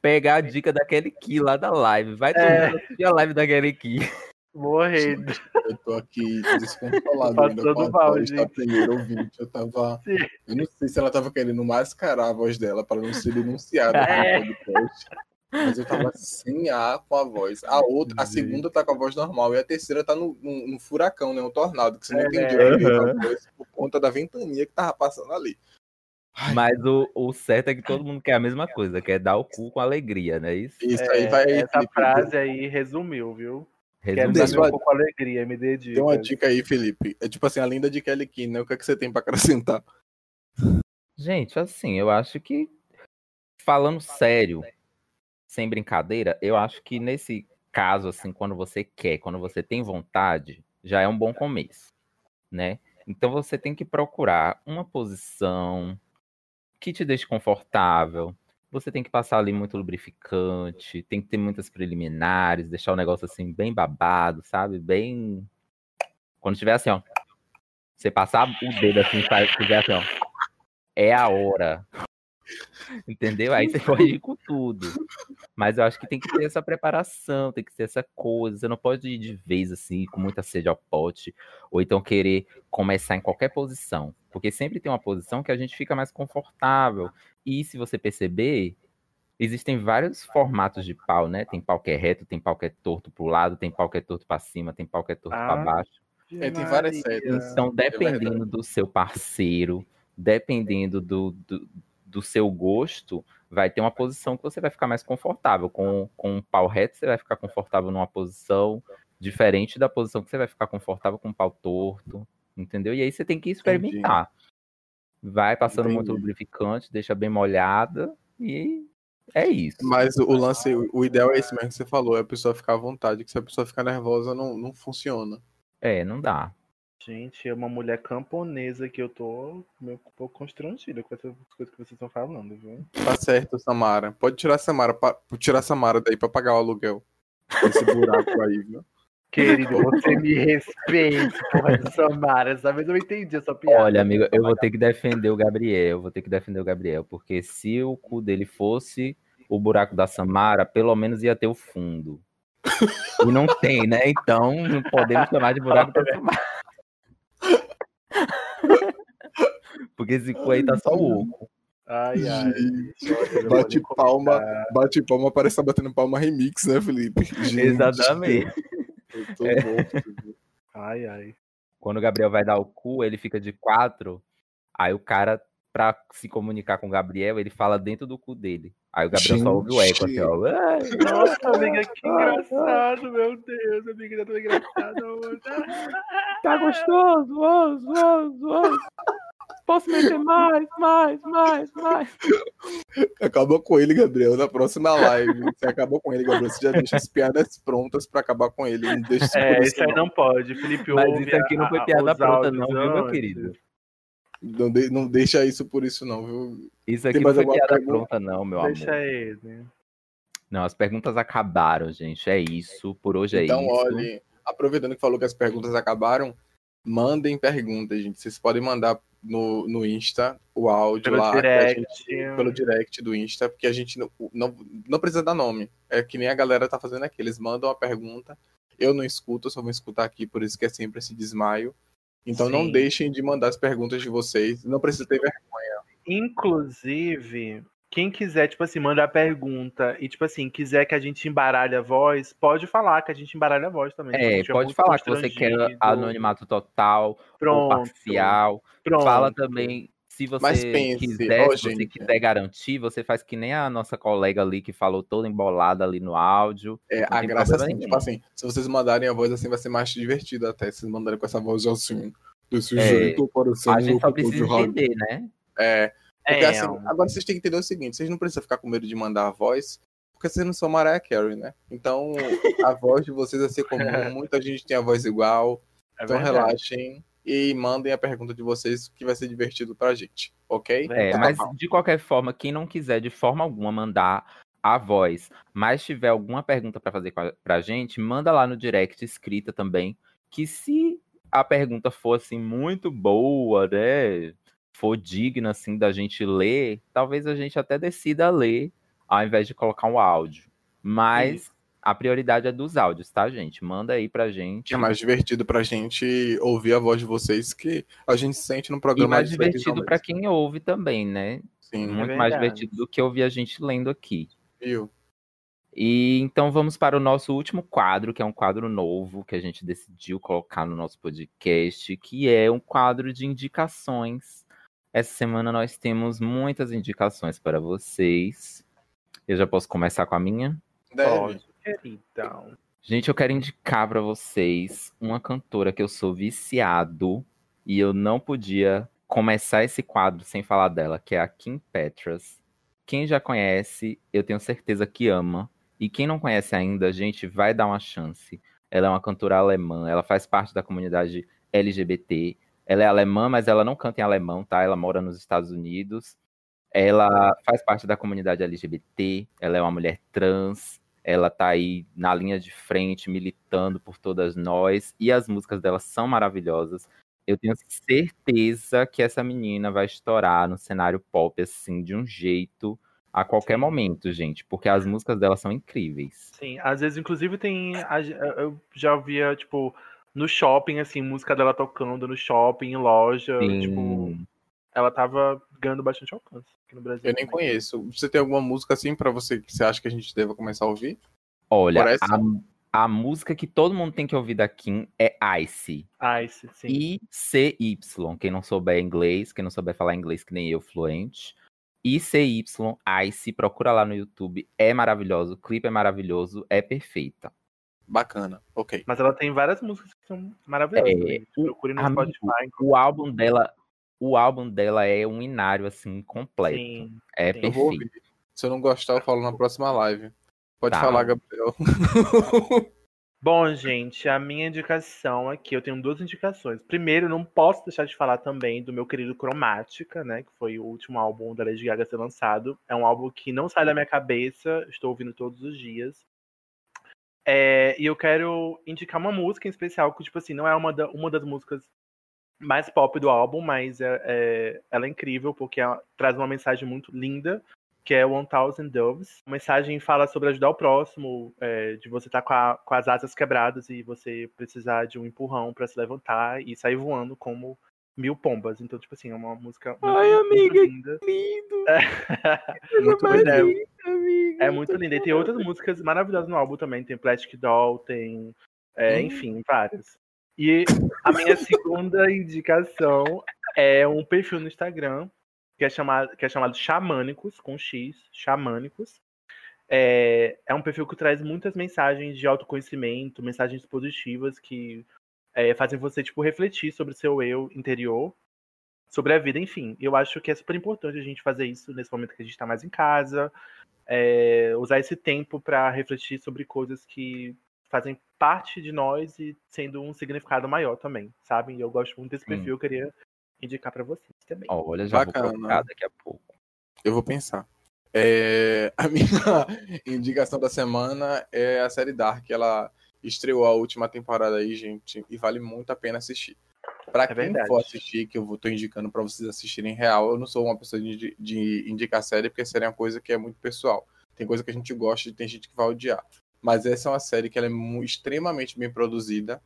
S1: pegar a dica daquele Ki lá da live. Vai todo
S2: É.
S1: a live daquele Ki.
S2: Morrendo.
S3: Eu tô aqui descontrolado (laughs)
S2: Passando
S3: ainda com a
S2: mal,
S3: da primeira ouvinte. Eu tava.
S2: Sim.
S3: Eu não sei se ela tava querendo mascarar a voz dela para não ser denunciada
S2: É.
S3: no podcast. Mas eu tava sem ar com a voz. A outra, a segunda tá com a voz normal e a terceira tá no, no, no furacão, né? Um tornado, que você não
S2: É,
S3: entendeu
S2: né?
S3: direito a voz por conta da ventania que tava passando ali. Ai,
S1: Mas o, o certo é que todo mundo quer a mesma coisa, quer dar o cu com alegria, não é isso?
S3: Isso
S2: É,
S3: aí vai.
S2: essa frase aí resumiu, viu?
S1: Resumindo.
S2: meu cu com alegria, me dê dicas.
S3: Tem uma dica aí, Felipe. É tipo assim, a linda de Kelly Key, né? O que, é que você tem pra acrescentar?
S1: Gente, assim, eu acho que falando sério, sem brincadeira, eu acho que nesse caso, assim, quando você quer, quando você tem vontade, já é um bom começo, né? Então você tem que procurar uma posição que te deixe confortável. Você tem que passar ali muito lubrificante, tem que ter muitas preliminares, deixar o negócio assim bem babado, sabe? Bem. Quando tiver assim, ó. Você passar o dedo assim, tiver assim, ó. É a hora. Entendeu? Aí você pode ir com tudo. Mas eu acho que tem que ter essa preparação, tem que ter essa coisa. Você não pode ir de vez assim, com muita sede ao pote, ou então querer começar em qualquer posição. Porque sempre tem uma posição que a gente fica mais confortável. E se você perceber, existem vários formatos de pau, né? Tem pau que é reto, tem pau que é torto pro lado, tem pau que é torto pra cima, tem pau que é torto pra
S2: Ah,
S1: baixo.
S3: É, tem várias séries.
S1: Então, dependendo
S3: verdade.
S1: do seu parceiro, dependendo do, do, do seu gosto, vai ter uma posição que você vai ficar mais confortável. Com, com um pau reto, você vai ficar confortável numa posição diferente da posição que você vai ficar confortável com um pau torto. Entendeu? E aí você tem que experimentar. Vai passando muito
S3: Entendi.
S1: lubrificante, deixa bem molhada e é isso.
S3: Mas o lance, o ideal é esse mesmo que você falou, é a pessoa ficar à vontade, que se a pessoa ficar nervosa, não, não funciona.
S1: É, não dá.
S2: Gente, é uma mulher camponesa que eu tô meio um pouco constrangida com essas coisas que vocês estão falando, viu?
S3: Tá certo, Samara. Pode tirar a Samara, pa- tirar a Samara daí pra pagar o aluguel. Esse buraco aí, viu?
S2: Querido, você me respeite, porra de Samara. Essa vez eu entendi essa piada.
S1: Olha, amigo, eu vou ter que defender o Gabriel, vou ter que defender o Gabriel, porque se o cu dele fosse o buraco da Samara, pelo menos ia ter o fundo. E não tem, né? Então não podemos chamar de buraco da Samara. Porque esse cu aí tá só oco.
S2: Ai, ai.
S3: Gente,
S2: eu
S3: bate palma, bate palma, parece que tá batendo palma remix, né, Felipe? Gente,
S1: Exatamente.
S3: Eu tô
S1: É.
S3: morto.
S2: Ai, ai.
S1: Quando o Gabriel vai dar o cu, ele fica de quatro. Aí o cara, pra se comunicar com o Gabriel, ele fala dentro do cu dele. Aí o Gabriel só ouve o eco assim, ó. "Ai,
S2: Nossa, amiga, que engraçado, meu Deus, amiga, tá tão engraçado.
S1: Tá gostoso, osso, osso, osso. Posso meter mais, mais, mais, mais.
S3: Acaba com ele, Gabriel, na próxima live. Você acaba com ele, Gabriel. Você já deixa as piadas prontas pra acabar com ele. Não deixa isso
S2: É, isso aí
S3: não.
S2: pode. Felipe
S1: Mas
S2: ouve
S1: isso aqui não foi piada pronta, não, viu, meu querido?
S3: Não, de- não deixa isso por isso, não, viu?
S1: Isso aqui não foi piada
S3: pergunta?
S1: pronta, não, meu
S2: Deixa
S1: amor.
S2: ele.
S1: Não, as perguntas acabaram, gente. É isso. Por hoje é
S3: Então,
S1: isso.
S3: olha, aproveitando que falou que as perguntas acabaram, mandem perguntas, gente. Vocês podem mandar no, no Insta o áudio
S2: Pelo
S3: lá.
S2: direct.
S3: gente- pelo direct do Insta, porque a gente não, não, não precisa dar nome. É que nem a galera tá fazendo aqui. Eles mandam a pergunta. Eu não escuto, eu só vou escutar aqui, por isso que é sempre esse desmaio. Então não
S2: Sim.
S3: deixem de mandar as perguntas de vocês. Não precisa ter vergonha.
S2: Inclusive, quem quiser, tipo assim, mandar pergunta e, tipo assim, quiser que a gente embaralhe a voz, pode falar que a gente embaralha a voz também.
S1: É,
S2: estiver
S1: pode falar que você quer anonimato total
S2: Pronto.
S1: parcial.
S2: Pronto.
S1: Fala também, se você
S3: Mas pense,
S1: quiser,
S3: ó,
S1: se você quiser garantir, você faz que nem a nossa colega ali que falou toda embolada ali no áudio.
S3: É, a graça é assim,
S1: nenhum.
S3: tipo assim, se vocês mandarem a voz assim, vai ser mais divertido até. Se vocês mandarem com essa voz assim, desse
S1: É,
S3: jeito, parecendo
S1: A gente só precisa entender, né?
S3: É, porque
S2: É,
S3: assim, agora vocês têm que entender o seguinte, vocês não precisam ficar com medo de mandar a voz, porque vocês não são Mariah Carey, né? Então, (laughs) a voz de vocês vai ser comum, muita gente tem a voz igual,
S2: é
S3: então
S2: verdade.
S3: relaxem e mandem a pergunta de vocês, que vai ser divertido pra gente, ok?
S1: É,
S3: Tá
S1: mas
S3: bom.
S1: de qualquer forma, quem não quiser de forma alguma mandar a voz, mas tiver alguma pergunta pra fazer pra gente, manda lá no direct escrita também, que se a pergunta for assim muito boa, né, for digna assim da gente ler, talvez a gente até decida ler ao invés de colocar um áudio. Mas a prioridade é dos áudios, tá, gente? Manda aí pra gente.
S3: É mais divertido pra gente ouvir a voz de vocês que a gente sente no
S1: E
S3: programa
S1: mais
S3: de televisão
S1: divertido pra
S3: mesmo.
S1: quem ouve também, né?
S3: Sim,
S1: Muito mais
S2: verdade.
S1: divertido do que ouvir a gente lendo aqui.
S3: viu?
S1: E então vamos para o nosso último quadro, que é um quadro novo que a gente decidiu colocar no nosso podcast, que é um quadro de indicações. Essa semana nós temos muitas indicações para vocês. Eu já posso começar com a minha?
S3: Deve.
S2: Pode, queridão.
S1: Gente, eu quero indicar para vocês uma cantora que eu sou viciado e eu não podia começar esse quadro sem falar dela, que é a Kim Petras. Quem já conhece, eu tenho certeza que ama. E quem não conhece ainda, gente, vai dar uma chance. Ela é uma cantora alemã, ela faz parte da comunidade LGBT. Ela é alemã, mas ela não canta em alemão, tá? Ela mora nos Estados Unidos. Ela faz parte da comunidade LGBT, ela é uma mulher trans, ela tá aí na linha de frente, militando por todas nós, e as músicas dela são maravilhosas. Eu tenho certeza que essa menina vai estourar no cenário pop, assim, de um jeito a qualquer
S2: Sim.
S1: momento, gente, porque as músicas dela são incríveis.
S2: Sim, às vezes, inclusive, tem. Eu já via, tipo, no shopping, assim, música dela tocando no shopping, em loja. Tipo,
S1: Sim.
S2: ela tava ganhando bastante alcance aqui no Brasil.
S3: Eu nem
S2: também.
S3: conheço. Você tem alguma música assim pra você que você acha que a gente deva começar a ouvir?
S1: Olha,
S3: Parece-
S1: a, a música que todo mundo tem que ouvir da Kim é Ice.
S2: Ice, sim.
S1: I-C-Y. Quem não souber inglês, quem não souber falar inglês que nem eu, fluente. ICY, Ice, procura lá no YouTube. É maravilhoso, o clipe é maravilhoso, é perfeita.
S3: Bacana, ok.
S2: Mas ela tem várias músicas que são maravilhosas.
S1: É.
S2: Procure no
S1: amigo,
S2: Spotify.
S1: O álbum dela, o álbum dela é um inário assim completo.
S2: Sim.
S1: é
S2: sim.
S3: Eu vou
S1: perfeito.
S3: ouvir. Se eu não gostar, eu falo na próxima live. Pode
S1: Tá.
S3: falar, Gabriel. (laughs)
S2: Bom, gente, a minha indicação aqui, eu tenho duas indicações. Primeiro, não posso deixar de falar também do meu querido Cromática, né? Que foi o último álbum da Lady Gaga a ser lançado. É um álbum que não sai da minha cabeça, estou ouvindo todos os dias. É, e eu quero indicar uma música em especial, que, tipo assim, não é uma, da- uma das músicas mais pop do álbum, mas é, é- ela é incrível, porque ela traz uma mensagem muito linda, que é One Thousand Doves. A mensagem fala sobre ajudar o próximo, é, de você estar com, a- com as asas quebradas e você precisar de um empurrão para se levantar e sair voando como Mil Pombas. Então, tipo assim, é uma música muito,
S1: Ai,
S2: muito
S1: amiga,
S2: linda.
S1: Lindo! (laughs)
S2: muito
S1: mais
S2: linda.
S1: linda, amiga.
S2: É muito linda. E tem outras músicas maravilhosas no álbum também. Tem Plastic Doll, tem. é,
S1: Hum.
S2: Enfim, várias. E a minha segunda indicação é um perfil no Instagram que é chamado, que é chamado Xamânicos, com X, Xamânicos. É, é um perfil que traz muitas mensagens de autoconhecimento, mensagens positivas que é, fazem você tipo, refletir sobre o seu eu interior, sobre a vida, enfim. Eu acho que é super importante a gente fazer isso nesse momento que a gente está mais em casa, é, usar esse tempo para refletir sobre coisas que fazem parte de nós e sendo um significado maior também, sabe? E eu gosto muito desse
S1: Sim.
S2: perfil, eu queria indicar para vocês também.
S1: Olha, já
S3: Bacana.
S1: vou colocar daqui a pouco.
S3: Eu vou pensar. É, (laughs) a minha indicação da semana é a série Dark. Ela estreou a última temporada aí, gente, e vale muito a pena assistir. Pra quem
S2: verdade.
S3: for assistir, que eu vou, tô indicando pra vocês assistirem real, eu não sou uma pessoa de, de indicar série, porque série é uma coisa que é muito pessoal. Tem coisa que a gente gosta e tem gente que vai odiar. Mas essa é uma série que ela é extremamente bem produzida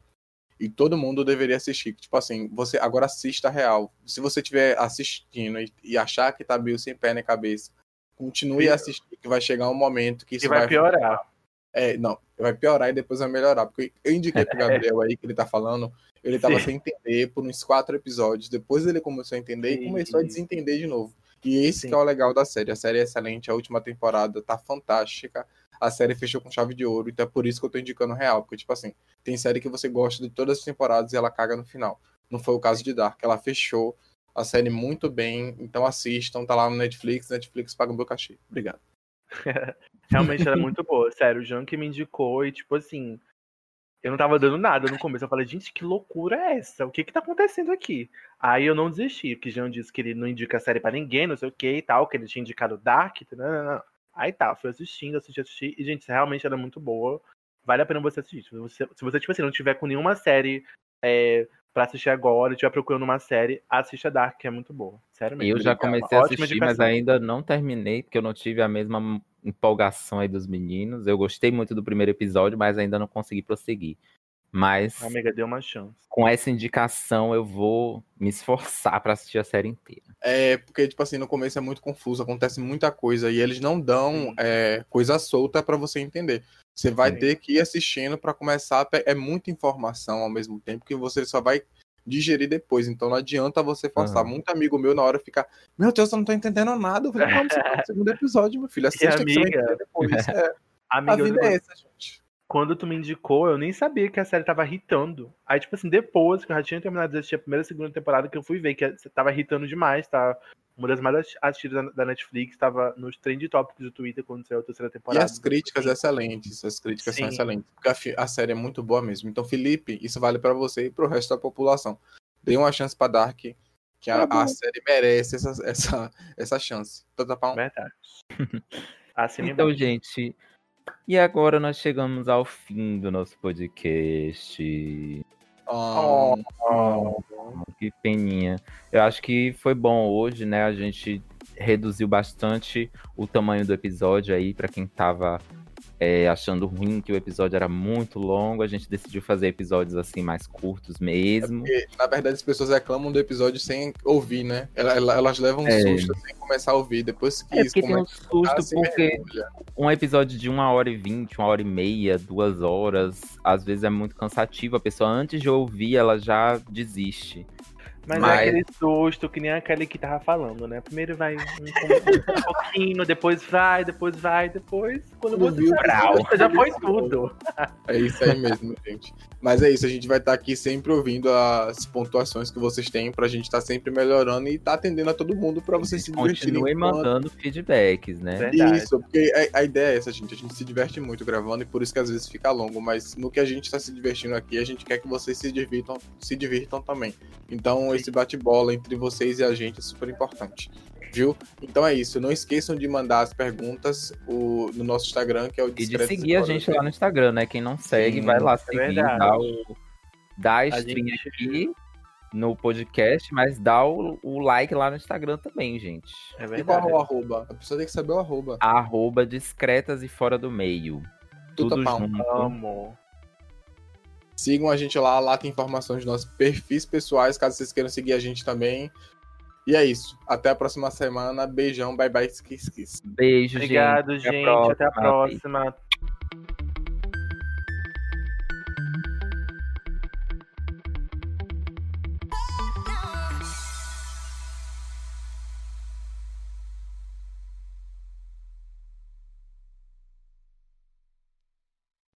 S3: e todo mundo deveria assistir. Tipo assim, você agora assista a real. Se você estiver assistindo e, e achar que tá meio sem pé na cabeça, continue
S2: Sim.
S3: a assistir, que vai chegar um momento que isso
S2: E vai piorar.
S3: É, não, vai piorar e depois vai melhorar. Porque eu indiquei pro (laughs) Gabriel aí que ele tá falando, ele tava
S2: Sim.
S3: sem entender por uns quatro episódios. Depois ele começou a entender e
S2: Sim.
S3: começou a desentender de novo. E esse é o legal da série. A série é excelente, a última temporada tá fantástica. A série fechou com chave de ouro, então é por isso que eu tô indicando real. Porque, tipo assim, tem série que você gosta de todas as temporadas e ela caga no final. Não foi o caso de Dark. Ela fechou a série muito bem, então assistam, tá lá no Netflix, Netflix paga o meu cachê. Obrigado. (laughs)
S2: Realmente ela é muito boa. Sério, o Jean que me indicou e, tipo assim, eu não tava dando nada no começo. Eu falei, gente, que loucura é essa? O que que tá acontecendo aqui? Aí eu não desisti, porque Jean disse que ele não indica série pra ninguém, não sei o que e tal, que ele tinha indicado Dark. Não, não. Aí tá, fui assistindo, assisti, assisti. E, gente, realmente ela é muito boa. Vale a pena você assistir. Se você, se você tipo assim, não tiver com nenhuma série é, pra assistir agora, estiver procurando uma série, assista Dark, que é muito boa. Sério mesmo.
S1: Eu já
S2: É
S1: comecei a
S2: ótima
S1: assistir, mas ainda não terminei, porque eu não tive a mesma empolgação aí dos meninos. Eu gostei muito do primeiro episódio, mas ainda não consegui prosseguir. Mas
S2: Amiga, deu uma chance.
S1: com essa indicação eu vou me esforçar pra assistir a série inteira.
S3: É, porque, tipo assim, no começo é muito confuso, acontece muita coisa e eles não dão é, coisa solta pra você entender. Você vai
S2: Sim.
S3: ter que ir assistindo pra começar. a pe- É muita informação ao mesmo tempo que você só vai digerir depois. Então não adianta você forçar.
S1: Aham.
S3: Muito amigo meu na hora fica: Meu Deus, eu não tô entendendo nada. Eu falei: Vamos para o segundo episódio, meu filho. (laughs) Assista que você vai
S2: amiga?
S3: entender depois. É, (laughs) a
S2: Amiga,
S3: vida
S2: eu-
S3: é essa, gente.
S2: Quando tu me indicou, eu nem sabia que a série tava irritando. Aí, tipo assim, depois que eu já tinha terminado de assistir a primeira e segunda temporada, que eu fui ver que tava irritando demais, tá? Uma das mais assi- assistidas da- Netflix, tava nos trend tópicos do Twitter quando saiu a terceira
S3: E
S2: temporada.
S3: as críticas excelentes, as críticas são
S2: Sim.
S3: excelentes, porque a, série é muito boa mesmo. Então, Felipe, isso vale pra você e pro resto da população. Dê uma chance pra Dark, que a, a série merece essa, essa, essa chance. Então, tá bom?
S2: Verdade. (laughs) Assine
S1: Então, gente, e agora nós chegamos ao fim do nosso podcast.
S3: Ah,
S2: Oh,
S1: Que peninha. Eu acho que foi bom hoje, né? A gente reduziu bastante o tamanho do episódio aí, pra quem tava é, achando ruim que o episódio era muito longo. A gente decidiu fazer episódios assim mais curtos mesmo.
S3: porque, na verdade, as pessoas reclamam do episódio sem ouvir, né? Ela- ela- Elas, levam um
S1: É.
S3: susto sem começar a ouvir. Depois que
S1: É um
S3: começa a
S1: susto,
S3: se
S1: porque
S3: mergulha.
S1: um episódio de uma hora e vinte, uma hora e meia, duas horas, às vezes é muito cansativo. A pessoa, antes de ouvir, ela já desiste.
S2: Mas,
S1: Mas-
S2: é aquele susto que nem aquele que tava falando, né? Primeiro vai um, um pouquinho, depois vai, depois vai, depois. Quando você
S3: viu,
S2: sabe,
S3: brau.
S2: já foi tudo. (laughs)
S3: É isso aí mesmo, gente. Mas é isso, a gente vai estar aqui sempre ouvindo as pontuações que vocês têm pra gente estar sempre melhorando e tá atendendo a todo mundo pra vocês se divertirem.
S1: Continue
S3: enquanto-
S1: mandando feedbacks, né?
S2: Verdade.
S3: Isso, porque a, a ideia é essa, gente. A gente se diverte muito gravando e por isso que às vezes fica longo. Mas no que a gente tá se divertindo aqui, a gente quer que vocês se divirtam, se divirtam também. Então esse bate-bola entre vocês e a gente é super importante. Viu? Então é isso. Não esqueçam de mandar as perguntas o- no nosso Instagram, que é o
S1: E de seguir a gente lá no Instagram, né? Quem não segue,
S3: Sim,
S1: vai lá
S2: é
S1: seguir,
S2: verdade.
S1: dá, o, dá a stream
S2: gente-
S1: aqui no podcast, mas dá o, o like lá no Instagram também, gente.
S2: É
S3: E qual
S2: verdade.
S3: é o arroba? A pessoa tem que saber o arroba.
S1: Arroba discretas e fora do meio.
S3: Tudo
S1: Tudo junto.
S2: Amo.
S3: Sigam a gente lá, lá tem informações dos nossos perfis pessoais, caso vocês queiram seguir a gente também. E é isso. Até a próxima semana. Beijão, bye bye, skis.
S1: Beijo,
S2: Obrigado,
S1: gente.
S2: gente. Até a próxima.